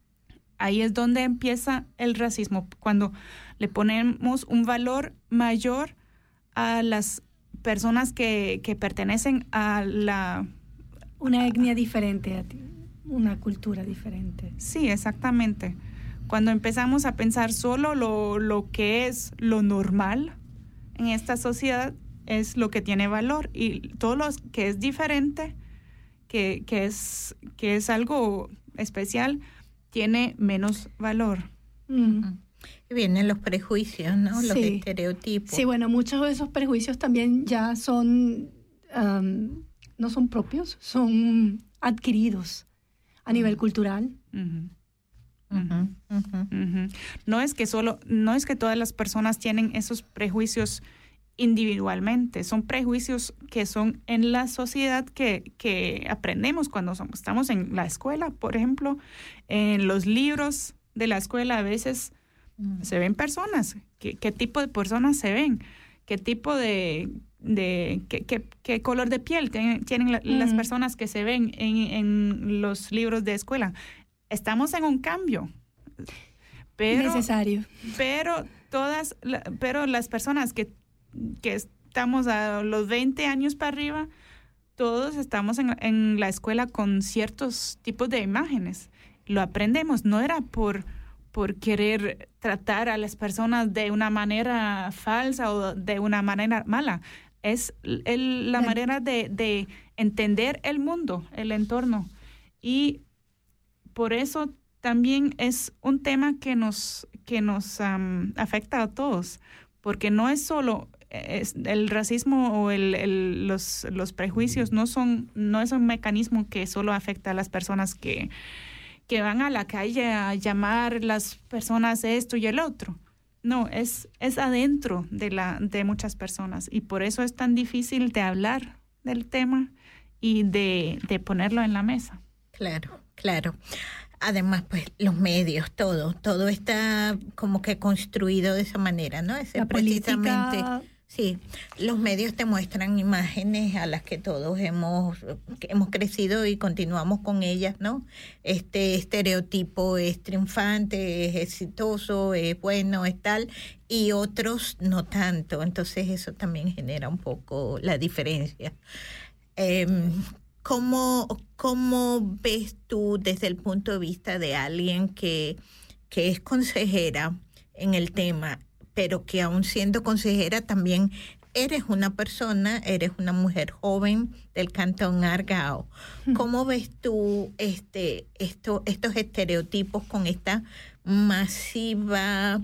Ahí es donde empieza el racismo, cuando le ponemos un valor mayor a las personas que, que pertenecen a la... Una etnia diferente a ti, una cultura diferente. Sí, exactamente. Cuando empezamos a pensar solo lo, lo que es lo normal en esta sociedad es lo que tiene valor y todo lo que es diferente, que, que, es, que es algo especial, tiene menos valor. Mm. Y Vienen los prejuicios, ¿no? Los Sí. estereotipos. Sí, bueno, muchos de esos prejuicios también ya son, no son propios, son adquiridos a nivel cultural. No es que solo, no es que todas las personas tienen esos prejuicios individualmente, son prejuicios que son en la sociedad que, que aprendemos cuando somos, estamos en la escuela, por ejemplo, en los libros de la escuela a veces se ven personas, ¿qué, qué tipo de personas se ven? ¿Qué tipo de, de qué, qué- qué color de piel tienen, tienen la- las Ujú. personas que se ven en, en los libros de escuela? Estamos en un cambio. Pero, Necesario. pero todas, pero las personas que, que estamos a los 20 años para arriba, todos estamos en, en la escuela con ciertos tipos de imágenes. Lo aprendemos, no era por, por querer tratar a las personas de una manera falsa o de una manera mala. Es el- la manera de, de entender el mundo, el entorno. Y por eso también es un tema que nos, que nos afecta a todos, porque no es solo es- el racismo o el, el- los, los prejuicios, no, son, no es un mecanismo que solo afecta a las personas que, que van a la calle a llamar las personas esto y el otro. No, es, es adentro de, la, de muchas personas y por eso es tan difícil de hablar del tema y de, de ponerlo en la mesa. Claro, claro. Además, pues los medios, todo, todo está como que construido de esa manera, ¿no? La precisamente. política, Sí, los medios te muestran imágenes a las que todos hemos, hemos crecido y continuamos con ellas, ¿no? Este estereotipo es triunfante, es exitoso, es bueno, es tal, y otros no tanto. Entonces eso también genera un poco la diferencia. Em, ¿cómo, ¿Cómo ves tú desde el punto de vista de alguien que, que es consejera en el tema, pero que aún siendo consejera también eres una persona, eres una mujer joven del cantón Argao? ¿Cómo ves tú este, esto, estos estereotipos con esta masiva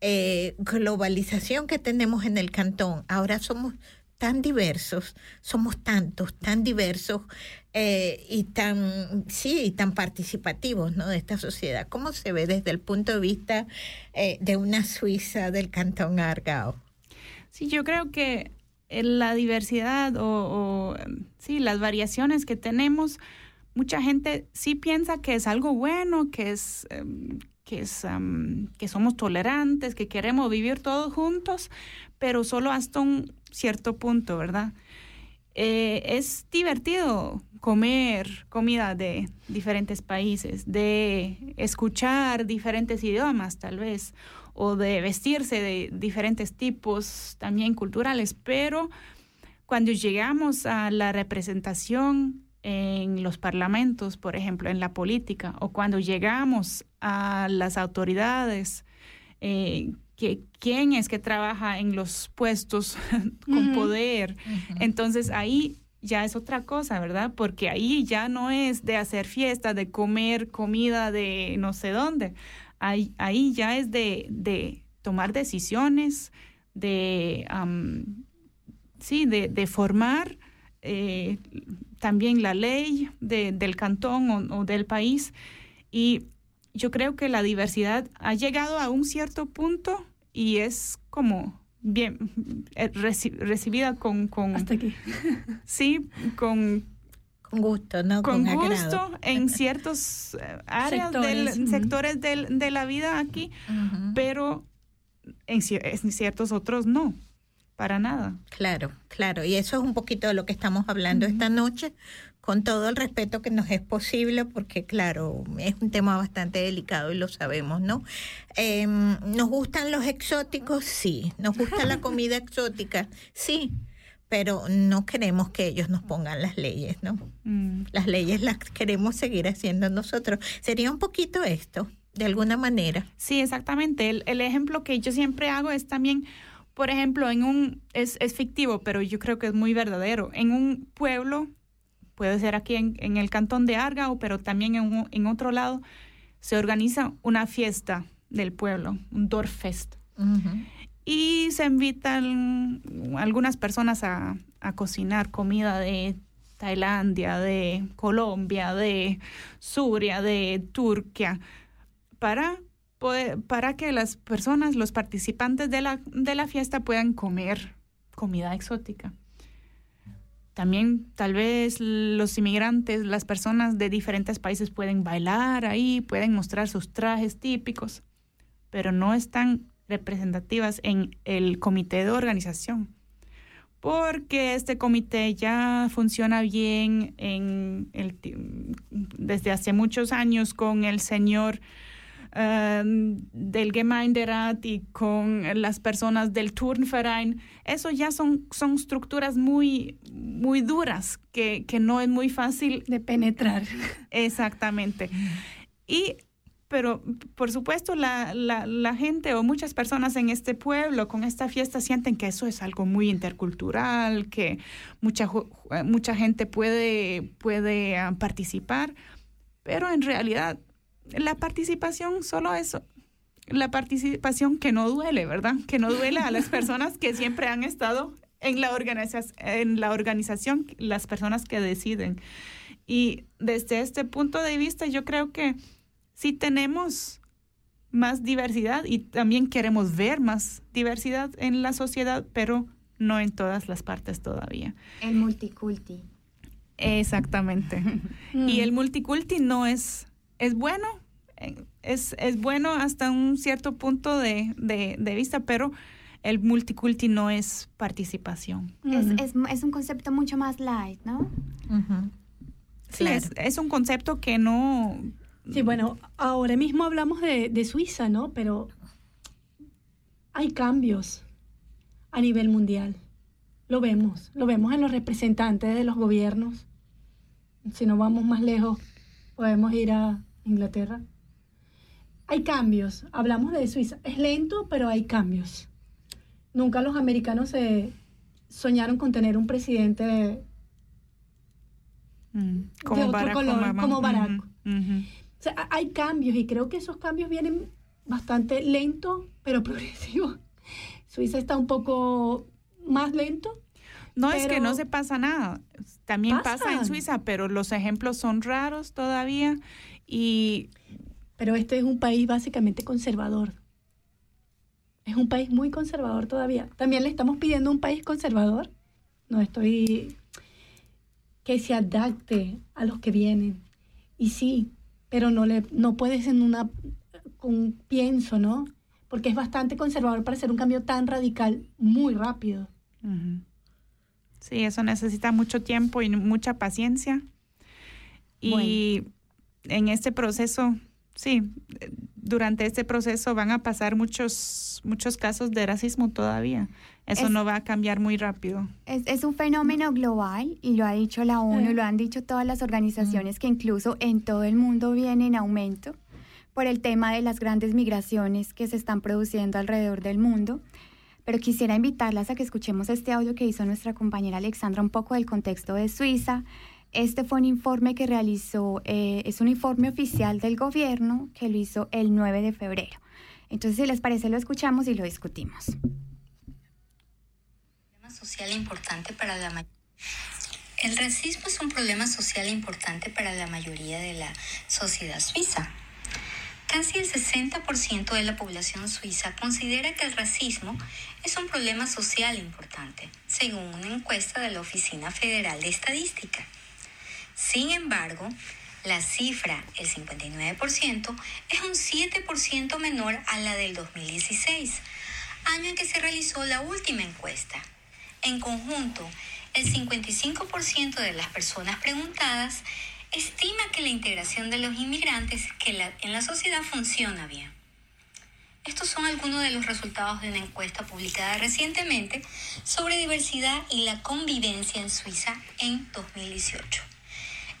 eh, globalización que tenemos en el cantón? Ahora somos tan diversos, somos tantos, tan diversos eh, y tan, sí, y tan participativos ¿no? de esta sociedad. ¿Cómo se ve desde el punto de vista eh, de una Suiza del Cantón Argao? Sí, yo creo que eh, la diversidad o, o, sí, las variaciones que tenemos, mucha gente sí piensa que es algo bueno, que es, em, que, es um, que somos tolerantes, que queremos vivir todos juntos, pero solo hasta un cierto punto, ¿verdad? Eh, es divertido comer comida de diferentes países, de escuchar diferentes idiomas tal vez, o de vestirse de diferentes tipos también culturales, pero cuando llegamos a la representación en los parlamentos, por ejemplo, en la política, o cuando llegamos a las autoridades, eh, que, quién es que trabaja en los puestos con poder. Entonces ahí ya es otra cosa, ¿verdad? Porque ahí ya no es de hacer fiesta, de comer comida de no sé dónde. Ahí, ahí ya es de, de tomar decisiones, de, sí, de, de formar eh, también la ley de, del cantón o, o, del país. Y yo creo que la diversidad ha llegado a un cierto punto y es como bien eh, reci recibida con, con hasta aquí. Sí con con gusto no con, con gusto agrado. en ciertos áreas Sectores, del, sectores del, de la vida aquí pero en, cier- en ciertos otros no para nada. Claro, claro. Y eso es un poquito de lo que estamos hablando esta noche, con todo el respeto que nos es posible, porque claro, es un tema bastante delicado y lo sabemos, ¿no? Eh, ¿Nos gustan los exóticos? Sí. ¿Nos gusta la comida exótica? Sí. Pero no queremos que ellos nos pongan las leyes, ¿no? Mm. Las leyes las queremos seguir haciendo nosotros. Sería un poquito esto, de alguna manera. Sí, exactamente. El, el ejemplo que yo siempre hago es también, por ejemplo, en un, es, es fictivo, pero yo creo que es muy verdadero. En un pueblo, puede ser aquí en, en el cantón de Argao, pero también en, otro lado, se organiza una fiesta del pueblo, un Dorffest. Y se invitan algunas personas a, a cocinar comida de Tailandia, de Colombia, de Suria, de Turquía, para, poder- para que las personas, los participantes de la, de la fiesta puedan comer comida exótica. También tal vez los inmigrantes, las personas de diferentes países pueden bailar ahí, pueden mostrar sus trajes típicos, pero no están representativas en el comité de organización. Porque este comité ya funciona bien en el, desde hace muchos años con el señor eh, del Gemeinderat y con las personas del Turnverein. Eso ya son, son estructuras muy, muy duras que, que no es muy fácil de penetrar. Exactamente. Y, pero por supuesto, la, la, la gente o muchas personas en este pueblo con esta fiesta sienten que eso es algo muy intercultural, que mucha, eh, mucha gente puede, puede ah, participar, pero en realidad la participación solo es la participación que no duele, ¿verdad? Que no duele a las personas que siempre han estado en la, organiza en la organización, las personas que deciden. Y desde este punto de vista, yo creo que sí tenemos más diversidad y también queremos ver más diversidad en la sociedad, pero no en todas las partes todavía. El multiculti. Exactamente. Y el multiculti no es, es bueno, eh, es, es bueno hasta un cierto punto de, de, de vista, pero el multiculti no es participación. Es, es, es un concepto mucho más light, ¿no? Sí, es, es un concepto que no... Sí, bueno, ahora mismo hablamos de, de Suiza, ¿no? Pero hay cambios a nivel mundial. Lo vemos, lo vemos en los representantes de los gobiernos. Si no vamos más lejos, podemos ir a Inglaterra. Hay cambios, hablamos de Suiza. Es lento, pero hay cambios. Nunca los americanos se soñaron con tener un presidente de, mm, de como otro Barack color, Obama. como Barack. Ujú, ujú. O sea, ha- hay cambios y creo que esos cambios vienen bastante lento, pero progresivo. Suiza está un poco más lento. No es que no se pasa nada. También pasa en. Suiza, pero los ejemplos son raros todavía. Y Pero este es un país básicamente conservador. Es un país muy conservador todavía. También le estamos pidiendo un país conservador. No estoy que se adapte a los que vienen. Y sí, pero no le no puedes en una con pienso, ¿no? Porque es bastante conservador para hacer un cambio tan radical muy rápido. Sí, eso necesita mucho tiempo y mucha paciencia. Y en este proceso, sí, durante este proceso van a pasar muchos, muchos casos de racismo todavía. Eso Es- no va a cambiar muy rápido. Es, es un fenómeno global y lo ha dicho la ONU, lo han dicho todas las organizaciones que incluso en todo el mundo viene en aumento por el tema de las grandes migraciones que se están produciendo alrededor del mundo. Pero quisiera invitarlas a que escuchemos este audio que hizo nuestra compañera Alexandra un poco del contexto de Suiza. Este fue un informe que realizó, eh, es un informe oficial del gobierno que lo hizo el 9 de febrero. Entonces, si les parece, lo escuchamos y lo discutimos. El racismo es un problema social importante para la mayoría de la sociedad suiza. Casi el 60% de la población suiza considera que el racismo es un problema social importante, según una encuesta de la Oficina Federal de Estadística. Sin embargo, la cifra, el 59%, es un 7% menor a la del 2016, año en que se realizó la última encuesta. En conjunto, el 55% de las personas preguntadas estima que la integración de los inmigrantes en la sociedad funciona bien. Estos son algunos de los resultados de una encuesta publicada recientemente sobre diversidad y la convivencia en Suiza en 2018.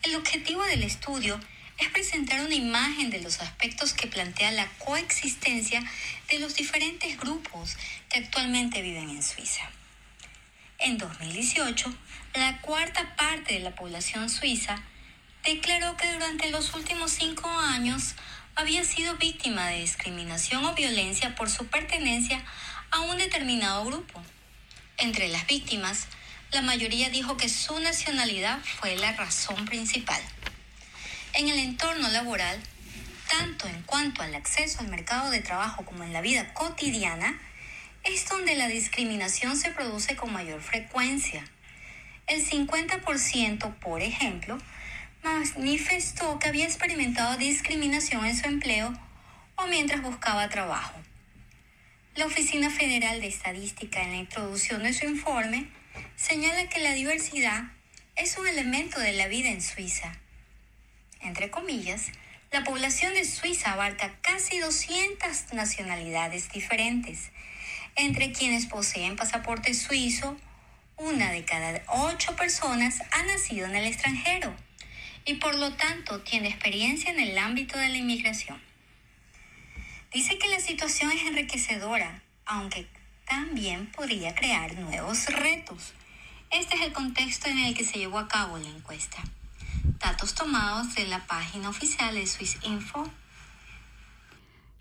El objetivo del estudio es presentar una imagen de los aspectos que plantea la coexistencia de los diferentes grupos que actualmente viven en Suiza. En 2018, la cuarta parte de la población suiza declaró que durante los últimos cinco años había sido víctima de discriminación o violencia por su pertenencia a un determinado grupo. Entre las víctimas, la mayoría dijo que su nacionalidad fue la razón principal. En el entorno laboral, tanto en cuanto al acceso al mercado de trabajo como en la vida cotidiana, es donde la discriminación se produce con mayor frecuencia. El 50%, por ejemplo, manifestó que había experimentado discriminación en su empleo o mientras buscaba trabajo. La Oficina Federal de Estadística en la introducción de su informe señala que la diversidad es un elemento de la vida en Suiza. Entre comillas, la población de Suiza abarca casi 200 nacionalidades diferentes, entre quienes poseen pasaporte suizo, una de cada ocho personas ha nacido en el extranjero y por lo tanto tiene experiencia en el ámbito de la inmigración. Dice que la situación es enriquecedora, aunque también podría crear nuevos retos. Este es el contexto en el que se llevó a cabo la encuesta. Datos tomados de la página oficial de Swiss Info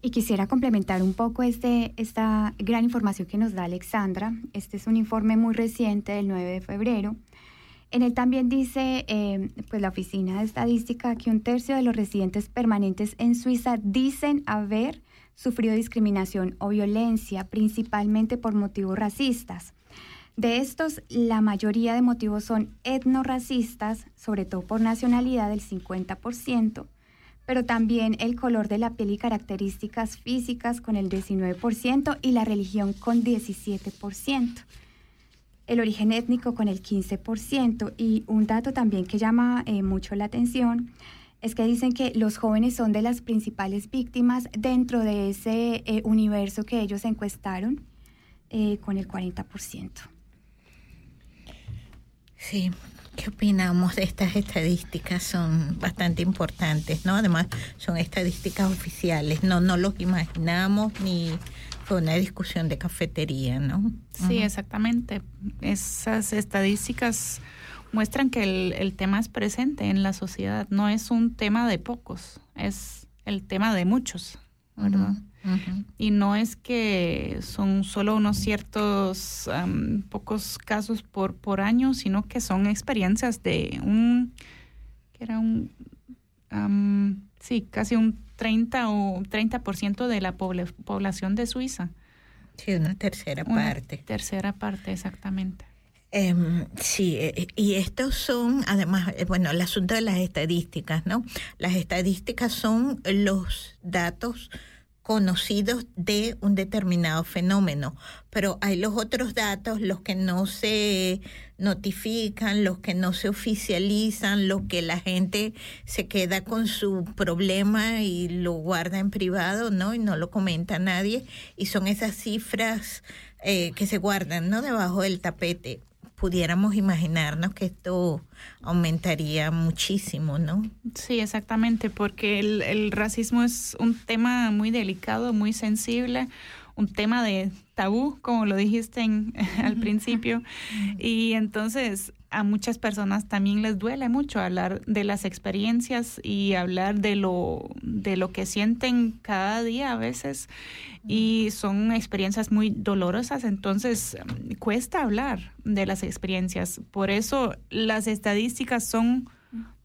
Y quisiera complementar un poco este, esta gran información que nos da Alexandra. Este es un informe muy reciente del 9 de febrero. En él también dice eh, pues la Oficina de Estadística que un tercio de los residentes permanentes en Suiza dicen haber sufrido discriminación o violencia, principalmente por motivos racistas. De estos, la mayoría de motivos son etnorracistas, sobre todo por nacionalidad del 50%, pero también el color de la piel y características físicas con el 19% y la religión con 17%. El origen étnico con el 15% y un dato también que llama eh, mucho la atención es que dicen que los jóvenes son de las principales víctimas dentro de ese eh, universo que ellos encuestaron eh, con el 40%. Sí, ¿qué opinamos de estas estadísticas? Son bastante importantes, ¿no? Además, son estadísticas oficiales, no, no los imaginamos ni fue una discusión de cafetería, ¿no? Sí, exactamente. Esas estadísticas muestran que el, el tema es presente en la sociedad, no es un tema de pocos, es el tema de muchos, ¿verdad? Y no es que son solo unos ciertos am, pocos casos por, por año, sino que son experiencias de un, que era un, am, sí, casi un 30 o 30% de la población de Suiza. Sí, una tercera Una parte. Tercera parte, exactamente. Em, sí, eh, y estos son, además, eh, bueno, el asunto de las estadísticas, ¿no? Las estadísticas son los datos conocidos de un determinado fenómeno, pero hay los otros datos, los que no se notifican, los que no se oficializan, los que la gente se queda con su problema y lo guarda en privado, ¿no? Y no lo comenta nadie, y son esas cifras eh, que se guardan, ¿no? Debajo del tapete. Pudiéramos imaginarnos que esto aumentaría muchísimo, ¿no? Sí, exactamente, porque el, el racismo es un tema muy delicado, muy sensible, un tema de tabú, como lo dijiste en- al principio, y entonces a muchas personas también les duele mucho hablar de las experiencias y hablar de lo de lo que sienten cada día a veces y son experiencias muy dolorosas, entonces cuesta hablar de las experiencias. Por eso las estadísticas son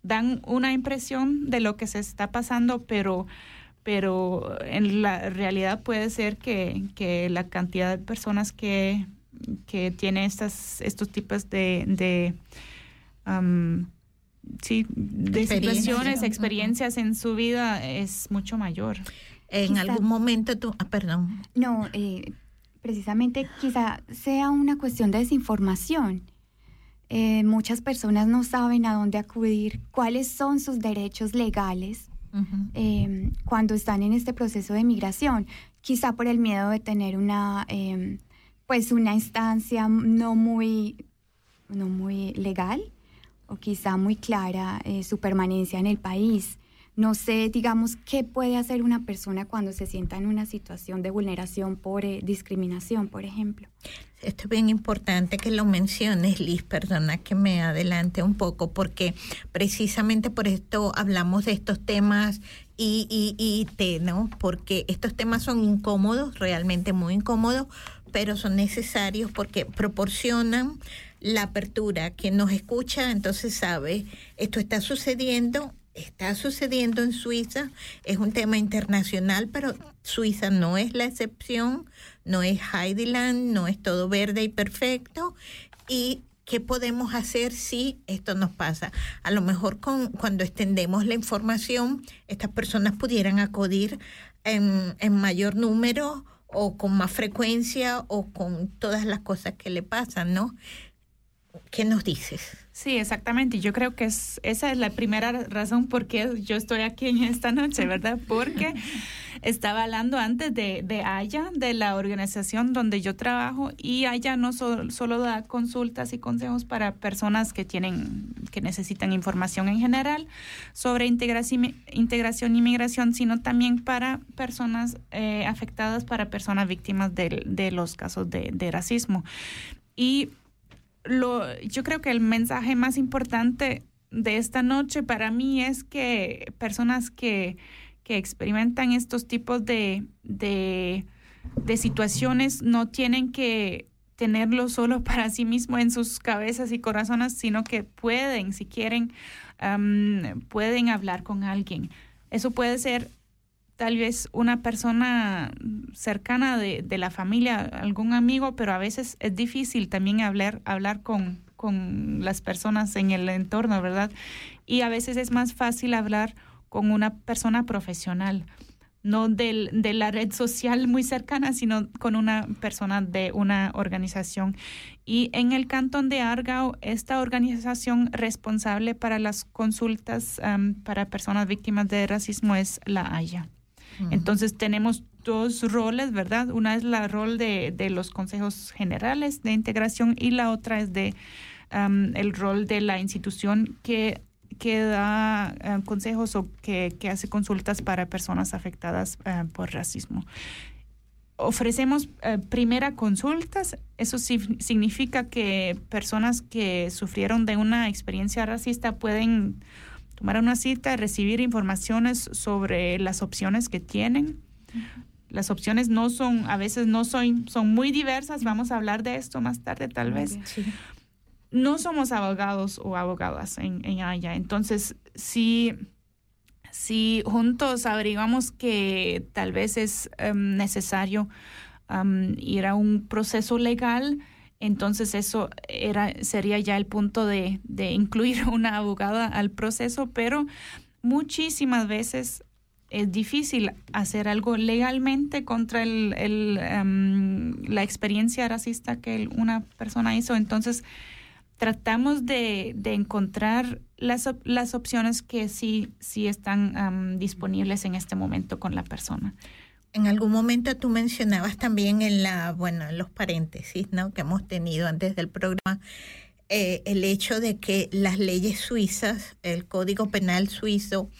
dan una impresión de lo que se está pasando, pero pero en la realidad puede ser que, que la cantidad de personas que, que tiene estas, estos tipos de, de am, sí, de Experiencias. situaciones, experiencias en su vida es mucho mayor. En Quizá- algún momento tú, ah, perdón, No, eh, precisamente quizá sea una cuestión de desinformación. Eh, muchas personas no saben a dónde acudir, cuáles son sus derechos legales eh, cuando están en este proceso de migración. Quizá por el miedo de tener una, eh, pues una instancia no muy, no muy legal o quizá muy clara eh, su permanencia en el país. No sé, digamos, qué puede hacer una persona cuando se sienta en una situación de vulneración por eh, discriminación, por ejemplo. Esto es bien importante que lo menciones, Liz, perdona que me adelante un poco, porque precisamente por esto hablamos de estos temas y, y, y te, ¿no? Porque estos temas son incómodos, realmente muy incómodos, pero son necesarios porque proporcionan la apertura. Quien nos escucha entonces sabe, esto está sucediendo, está sucediendo en Suiza, es un tema internacional, pero Suiza no es la excepción, no es Heideland, no es todo verde y perfecto. ¿Y qué podemos hacer si esto nos pasa? A lo mejor con, cuando extendemos la información, estas personas pudieran acudir en, en mayor número o con más frecuencia o con todas las cosas que le pasan, ¿no? ¿Qué nos dices? Sí, exactamente. Yo creo que es, esa es la primera razón por qué yo estoy aquí en esta noche, ¿verdad? Porque estaba hablando antes de, de de la organización donde yo trabajo, y Aya no sol- solo da consultas y consejos para personas que tienen, que necesitan información en general sobre integración, integración y migración, sino también para personas eh, afectadas, para personas víctimas del- de, los casos de, de racismo. Y lo, yo creo que el mensaje más importante de esta noche para mí es que personas que, que experimentan estos tipos de, de, situaciones no tienen que tenerlo solo para sí mismo en sus cabezas y corazones, sino que pueden, si quieren, pueden hablar con alguien. Eso puede ser tal vez una persona cercana de, de la familia, algún amigo, pero a veces es difícil también hablar, hablar con, con las personas en el entorno, ¿verdad? Y a veces es más fácil hablar con una persona profesional, no del, de la red social muy cercana, sino con una persona de una organización. Y en el cantón de Argao, esta organización responsable para las consultas para personas víctimas de racismo es la Haya. Entonces tenemos dos roles, ¿verdad? Una es la rol de, de los consejos generales de integración y la otra es de el rol de la institución que, que da eh, consejos o que, que hace consultas para personas afectadas eh, por racismo. Ofrecemos eh, primera consultas, eso significa que personas que sufrieron de una experiencia racista pueden tomar una cita, recibir informaciones sobre las opciones que tienen. las opciones no son, a veces no son, son muy diversas, vamos a hablar de esto más tarde tal vez. No somos abogados o abogadas en, en entonces si, si juntos averiguamos que tal vez es em, necesario am, ir a un proceso legal, entonces eso era, sería ya el punto de, de incluir una abogada al proceso, pero muchísimas veces es difícil hacer algo legalmente contra el, em, la experiencia racista que una persona hizo. Entonces, tratamos de, de encontrar las, las opciones que sí, sí están disponibles en este momento con la persona. En algún momento tú mencionabas también en la, bueno, en los paréntesis, ¿no? Que hemos tenido antes del programa, eh, el hecho de que las leyes suizas, el Código Penal suizo,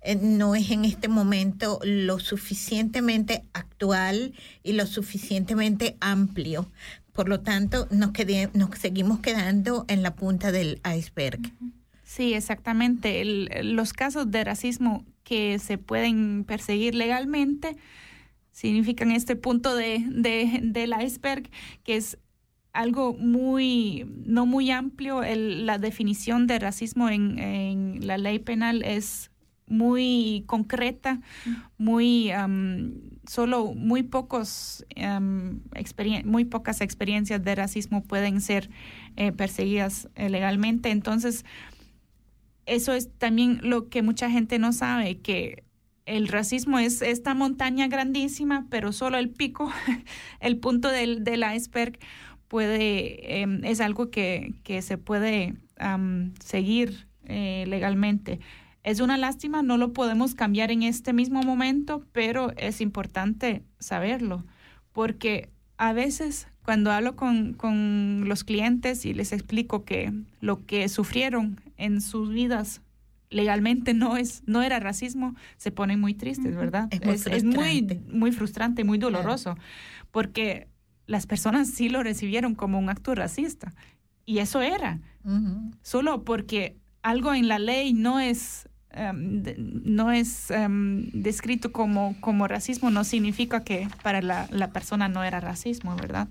eh, no es en este momento lo suficientemente actual y lo suficientemente amplio. Por lo tanto, nos, quedé- nos seguimos quedando en la punta del iceberg. Sí, exactamente. El- los casos de racismo que se pueden perseguir legalmente significan este punto de, de- del iceberg, que es algo muy, no muy amplio. El- la definición de racismo en, en la ley penal es muy concreta, muy am, solo muy pocos muy pocas experiencias de racismo pueden ser eh, perseguidas eh, legalmente. Entonces, eso es también lo que mucha gente no sabe, que el racismo es esta montaña grandísima, pero solo el pico, el punto del, del iceberg puede, em, es algo que, que se puede seguir eh, legalmente. Es una lástima, no lo podemos cambiar en este mismo momento, pero es importante saberlo, porque a veces cuando hablo con, con los clientes y les explico que lo que sufrieron en sus vidas legalmente no es no era racismo, se ponen muy tristes, ¿verdad? Es muy es muy, frustrante. muy frustrante, muy doloroso, porque las personas sí lo recibieron como un acto racista. Y eso era, solo porque algo en la ley no es em, de- no es em, descrito como, como racismo, no significa que para la, la persona no era racismo, ¿verdad?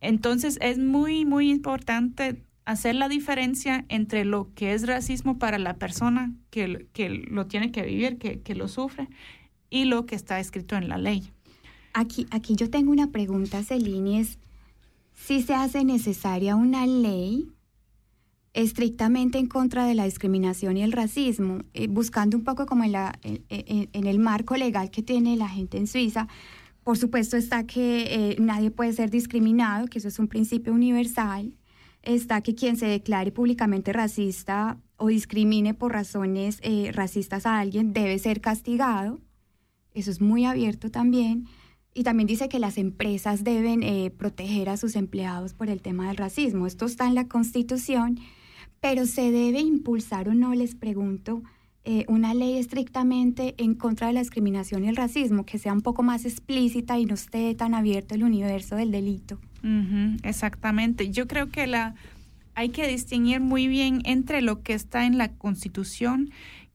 Entonces es muy, muy importante hacer la diferencia entre lo que es racismo para la persona que, que lo tiene que vivir, que, que lo sufre, y lo que está escrito en la ley. Aquí, aquí yo tengo una pregunta, Celine, es si se hace necesaria una ley estrictamente en contra de la discriminación y el racismo, eh, buscando un poco como en, la, en, en- en el marco legal que tiene la gente en Suiza. Por supuesto está que eh, nadie puede ser discriminado, que eso es un principio universal. Está que quien se declare públicamente racista o discrimine por razones eh, racistas a alguien debe ser castigado. Eso es muy abierto también. Y también dice que las empresas deben eh, proteger a sus empleados por el tema del racismo. Esto está en la Constitución, pero se debe impulsar o no, les pregunto, eh, una ley estrictamente en contra de la discriminación y el racismo, que sea un poco más explícita y no esté tan abierto el universo del delito. Ujú, exactamente. Yo creo que la hay que distinguir muy bien entre lo que está en la Constitución,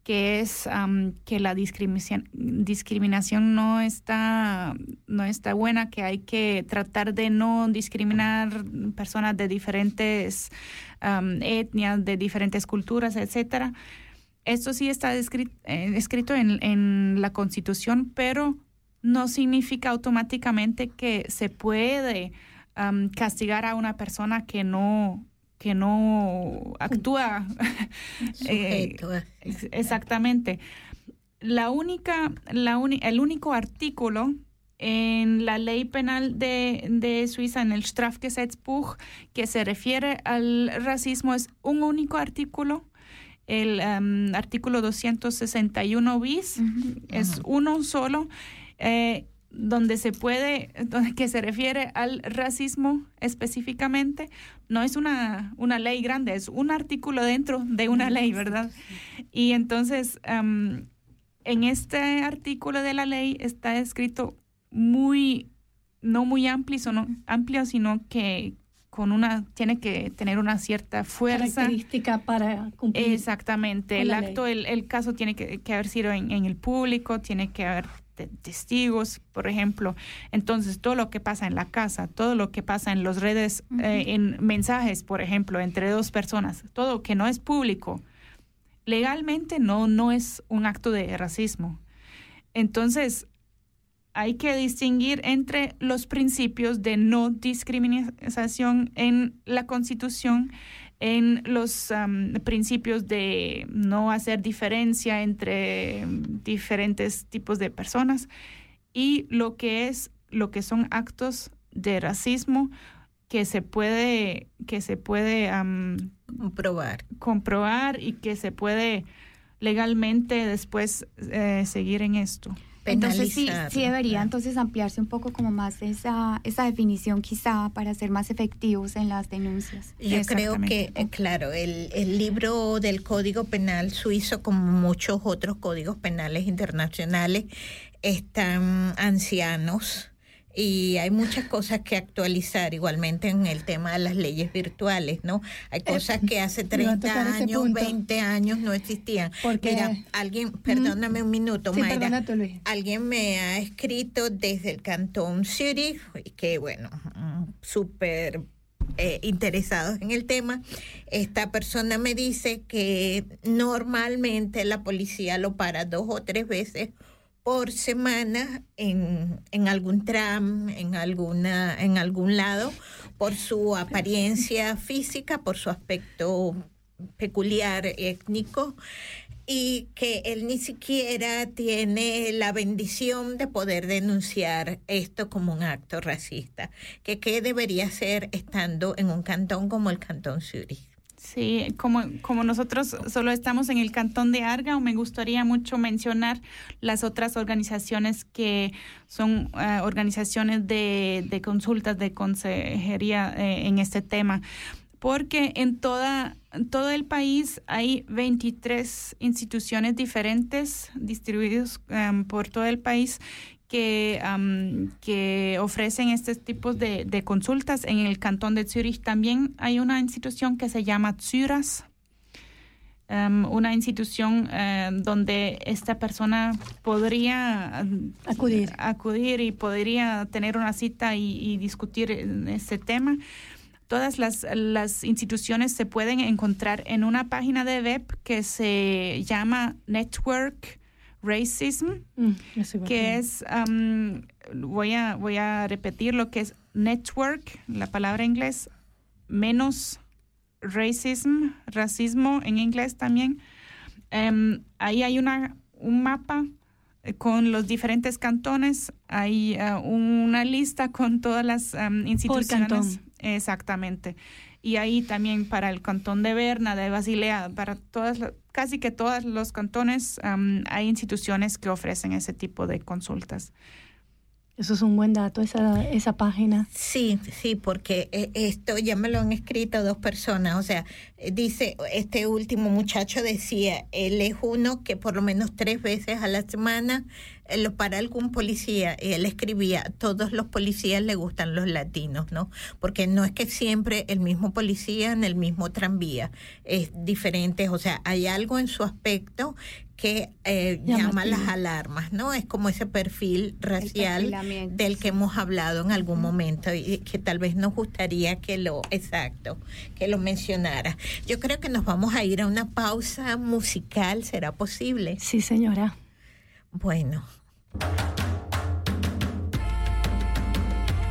que es am, que la discriminación no está no está buena, que hay que tratar de no discriminar personas de diferentes am, etnias, de diferentes culturas, etcétera. Esto sí está eh, escrito en, en la Constitución, pero no significa automáticamente que se puede castigar a una persona que no que no actúa. Eh, ex- exactamente. La única la el único artículo en la ley penal de, de Suiza, en el Strafgesetzbuch, que se refiere al racismo, es un único artículo, el am, artículo 261 bis, es uno solo, eh, donde se puede, donde- que se refiere al racismo específicamente. No es una, una ley grande, es un artículo dentro de una ley, ¿verdad? Y entonces, am, en este artículo de la ley está escrito muy, no muy amplio, sino, amplio, sino que con una, tiene que tener una cierta fuerza. Característica para cumplir. Exactamente, el acto, el, el caso tiene que, que haber sido en, en el público, tiene que haber testigos, por ejemplo. Entonces, todo lo que pasa en la casa, todo lo que pasa en las redes, eh, en mensajes, por ejemplo, entre dos personas, todo que no es público, legalmente no, no es un acto de racismo. Entonces, hay que distinguir entre los principios de no discriminación en la Constitución, en los principios de no hacer diferencia entre diferentes tipos de personas y lo que es lo que son actos de racismo que se puede que se puede comprobar comprobar y que se puede legalmente después eh, seguir en esto. Entonces sí, sí debería entonces ampliarse un poco como más esa, esa definición quizá para ser más efectivos en las denuncias. Yo creo que, eh, claro, el, el libro del Código Penal suizo, como muchos otros códigos penales internacionales, están ancianos y hay muchas cosas que actualizar igualmente en el tema de las leyes virtuales, ¿no? Hay cosas que hace Eh, iba a 30 tocar ese años, punto. 20 años no existían. Porque- Mira, alguien, perdóname un minuto, Sí, Mayra. Luis. Alguien me ha escrito desde el Cantón Zurich, que bueno, mm, súper eh, interesados en el tema. Esta persona me dice que normalmente la policía lo para dos o tres veces por semana en, en algún tram, en alguna, en algún lado, por su apariencia física, por su aspecto peculiar étnico y que él ni siquiera tiene la bendición de poder denunciar esto como un acto racista, que qué debería hacer estando en un cantón como el Cantón Zurich. Sí, como, como nosotros solo estamos en el cantón de Argao, me gustaría mucho mencionar las otras organizaciones que son eh, organizaciones de, de consultas de consejería eh, en este tema, porque en toda todo el país hay 23 instituciones diferentes distribuidas em, por todo el país que, ofrecen estos tipos de, de consultas. En el cantón de Zurich también hay una institución que se llama Zuras, em, una institución eh, donde esta persona podría Acudir. acudir y podría tener una cita y, y discutir este tema. Todas las, las instituciones se pueden encontrar en una página de web que se llama Network Racism Mm, que es, am, voy, a, voy a repetir lo que es network, la palabra en inglés, menos racism, racismo en inglés también. Em, ahí hay una, un mapa con los diferentes cantones, hay eh, una lista con todas las am, instituciones. cantón. Exactamente. Y ahí también para el cantón de Berna, de Basilea, para todas, casi que todos los cantones am, hay instituciones que ofrecen ese tipo de consultas. Eso es un buen dato, esa, esa página. Sí, sí, porque eh, esto ya me lo han escrito dos personas. O sea, dice, este último muchacho decía, él es uno que por lo menos tres veces a la semana eh, lo para algún policía. Y él escribía, todos los policías le gustan los latinos, ¿no? Porque no es que siempre el mismo policía en el mismo tranvía. Es diferente, o sea, hay algo en su aspecto que eh, llama las alarmas, ¿no? Es como ese perfil racial del que hemos hablado en algún momento y que tal vez nos gustaría que lo, exacto, que lo mencionara. Yo creo que nos vamos a ir a una pausa musical, ¿será posible? Sí, señora. Bueno,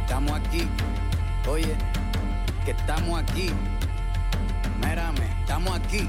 Estamos aquí, oye, que estamos aquí. Mírame, estamos aquí.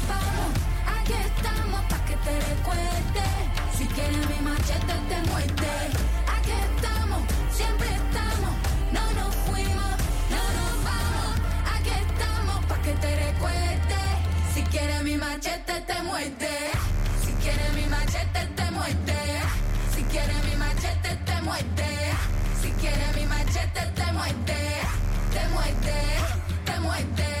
Si quieres mi machete te muerde. Aquí estamos, siempre estamos, no nos fuimos, no nos vamos. Aquí estamos pa' que te recuerde. Si quieres mi machete te muerde. Si quieres mi machete te muerde. Si quieres mi machete te muerde. Si quieres mi machete te muerde. Te muerde, te muerde.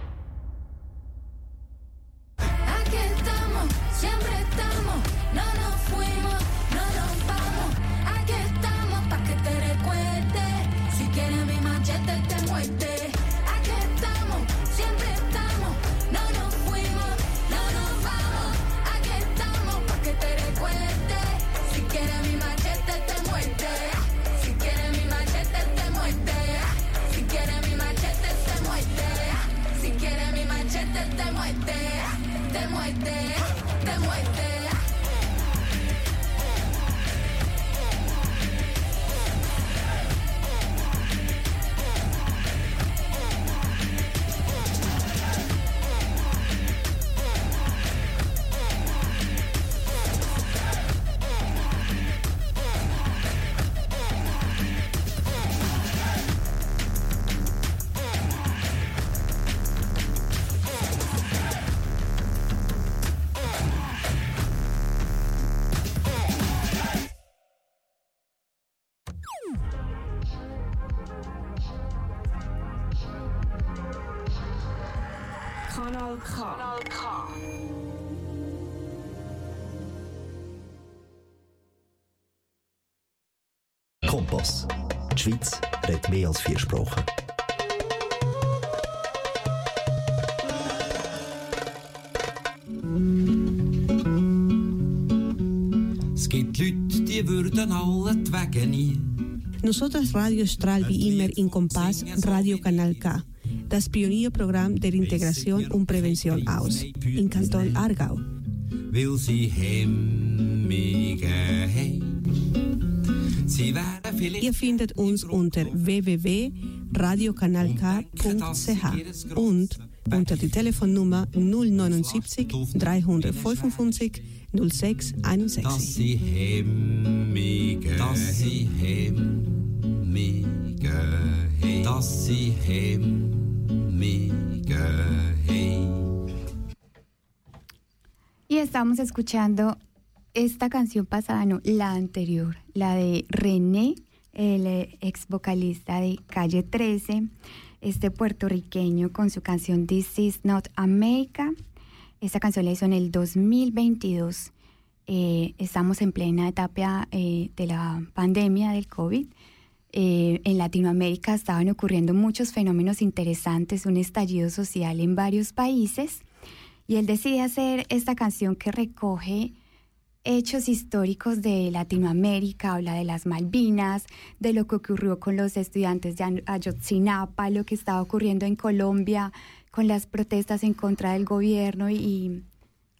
Als vier Sprachen. Es gibt Leute, die würden alle die Wege nie. Nosotras Radio Stral wie immer in Kompass Radio Kanal K. Das Pionierprogramm der Integration und Prävention aus. In Kanton Aargau. Weil sie Hemmige Ihr findet uns unter www.radiokanalk.ch und unter die Telefonnummer 079 355 06 dass 61. sie Hemmige dass sie Hemmige. Dass sie Hemmige. Y estamos escuchando esta canción pasada, no, la anterior, la de René, el eh, ex vocalista de Calle 13, este puertorriqueño con su canción This Is Not America. Esta canción la hizo en el 2022. Eh, estamos en plena etapa eh, de la pandemia del COVID. En Latinoamérica estaban ocurriendo muchos fenómenos interesantes, un estallido social en varios países. Y él decide hacer esta canción que recoge hechos históricos de Latinoamérica, habla de las Malvinas, de lo que ocurrió con los estudiantes de Ayotzinapa, lo que estaba ocurriendo en Colombia con las protestas en contra del gobierno y,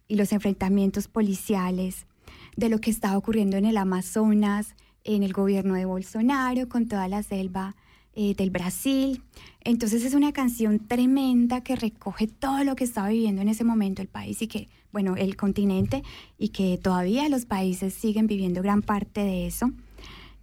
los enfrentamientos policiales, de lo que estaba ocurriendo en el Amazonas, en el gobierno de Bolsonaro, con toda la selva eh, del Brasil. Entonces es una canción tremenda que recoge todo lo que estaba viviendo en ese momento el país y que bueno, el continente y que todavía los países siguen viviendo gran parte de eso.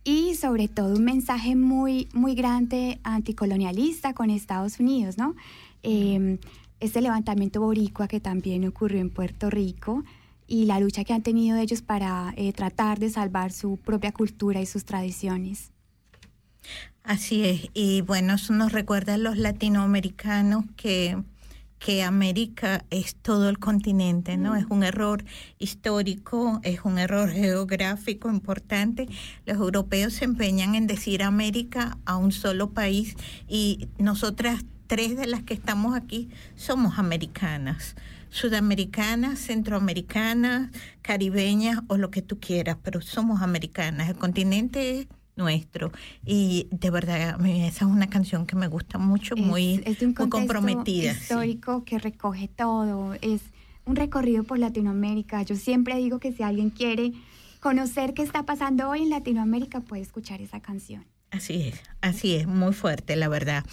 Y sobre todo un mensaje muy, muy grande anticolonialista con Estados Unidos, ¿no? Eh, este levantamiento boricua que también ocurrió en Puerto Rico y la lucha que han tenido ellos para eh, tratar de salvar su propia cultura y sus tradiciones. Así es, y bueno, eso nos recuerda a los latinoamericanos que, que América es todo el continente, ¿no? Es un error histórico, es un error geográfico importante. Los europeos se empeñan en decir América a un solo país y nosotras tres de las que estamos aquí somos americanas sudamericanas, centroamericanas, caribeñas o lo que tú quieras, pero somos americanas. El continente es nuestro. Y de verdad, esa es una canción que me gusta mucho, muy, es de un muy comprometida. sí. histórico que recoge todo. Es un recorrido por Latinoamérica. Yo siempre digo que si alguien quiere conocer qué está pasando hoy en Latinoamérica, puede escuchar esa canción. Así es, así es, muy fuerte, la verdad.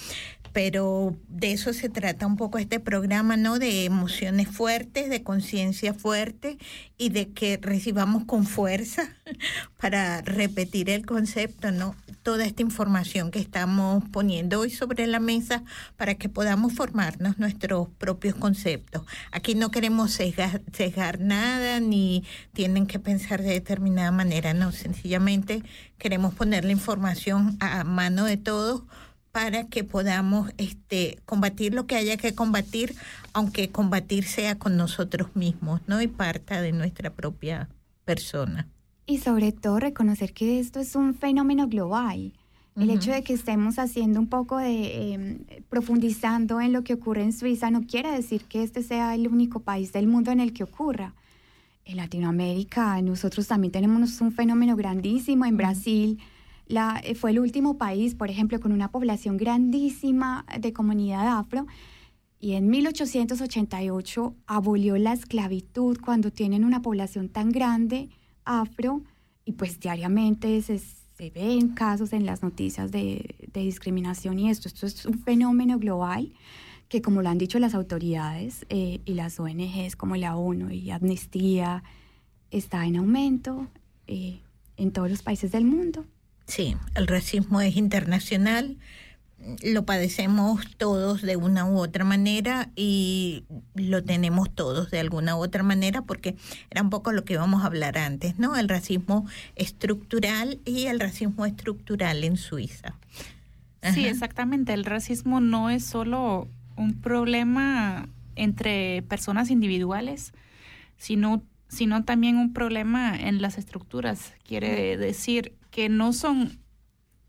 Pero de eso se trata un poco este programa, ¿no? De emociones fuertes, de conciencia fuerte y de que recibamos con fuerza para repetir el concepto, ¿no? Toda esta información que estamos poniendo hoy sobre la mesa para que podamos formarnos nuestros propios conceptos. Aquí no queremos sesgar, sesgar nada ni tienen que pensar de determinada manera, no, sencillamente queremos poner la información a mano de todos para que podamos este, combatir lo que haya que combatir, aunque combatir sea con nosotros mismos, ¿no? Y parta de nuestra propia persona. Y sobre todo reconocer que esto es un fenómeno global. El hecho de que estemos haciendo un poco de, eh, profundizando en lo que ocurre en Suiza no quiere decir que este sea el único país del mundo en el que ocurra. En Latinoamérica nosotros también tenemos un fenómeno grandísimo. En Brasil la, eh, fue el último país, por ejemplo, con una población grandísima de comunidad afro. Y en 1888 abolió la esclavitud cuando tienen una población tan grande afro y pues diariamente se, se ven casos en las noticias de, de discriminación y esto. Esto es un fenómeno global que como lo han dicho las autoridades eh, y las ONGs como la ONU y Amnistía, está en aumento eh, en todos los países del mundo. Sí, el racismo es internacional, lo padecemos todos de una u otra manera y lo tenemos todos de alguna u otra manera porque era un poco lo que íbamos a hablar antes, ¿no? El racismo estructural y el racismo estructural en Suiza. Sí, exactamente. El racismo no es solo un problema entre personas individuales, sino, sino también un problema en las estructuras. Quiere decir que no son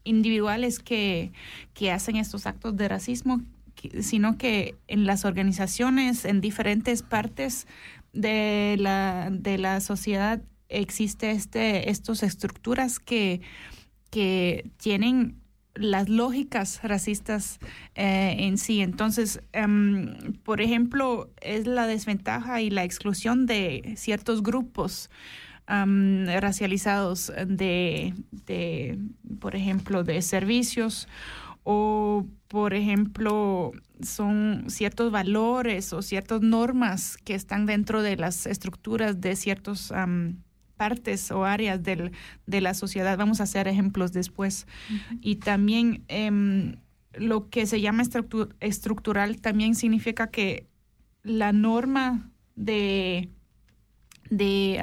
individuales que, que hacen estos actos de racismo, sino que en las organizaciones, en diferentes partes de la, de la sociedad, existe este, estas estructuras que, que tienen las lógicas racistas eh, en sí. Entonces, em, por ejemplo, es la desventaja y la exclusión de ciertos grupos am, racializados de, de, por ejemplo, de servicios o, por ejemplo, son ciertos valores o ciertas normas que están dentro de las estructuras de ciertos am, partes o áreas del, de la sociedad. Vamos a hacer ejemplos después. Y también em, lo que se llama estructu- estructural también significa que la norma de, de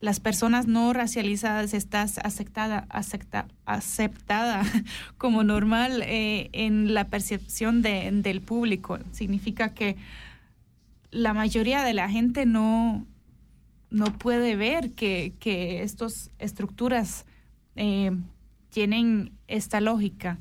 las personas no racializadas está aceptada, acepta- aceptada como normal eh, en la percepción de- del público. Significa que la mayoría de la gente no, no puede ver que, que estas estructuras eh, tienen esta lógica.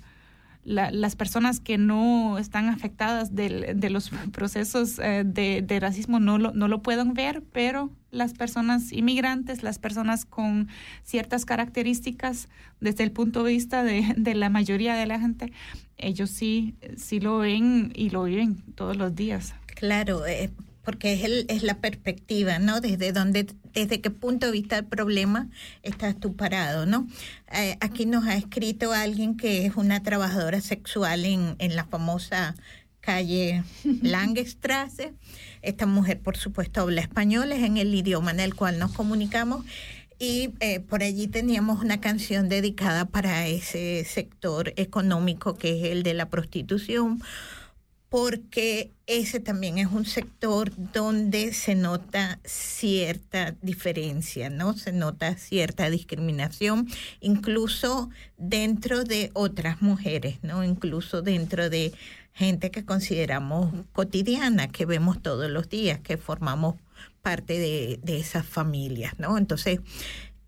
La- las personas que no están afectadas del- de los procesos eh, de, de racismo no lo, no lo pueden ver, pero las personas inmigrantes, las personas con ciertas características desde el punto de vista de, de la mayoría de la gente, ellos sí, sí lo ven y lo viven todos los días. Claro, eh, porque es, el, es la perspectiva, ¿no? Desde dónde, desde qué punto de vista del problema estás tú parado, ¿no? Eh, aquí nos ha escrito alguien que es una trabajadora sexual en, en la famosa calle Langstrasse. Esta mujer, por supuesto, habla español, es en el idioma en el cual nos comunicamos. Y eh, por allí teníamos una canción dedicada para ese sector económico que es el de la prostitución, porque ese también es un sector donde se nota cierta diferencia, ¿no? Se nota cierta discriminación, incluso dentro de otras mujeres, ¿no? Incluso dentro de gente que consideramos cotidiana, que vemos todos los días, que formamos parte de, de esas familias, ¿no? Entonces,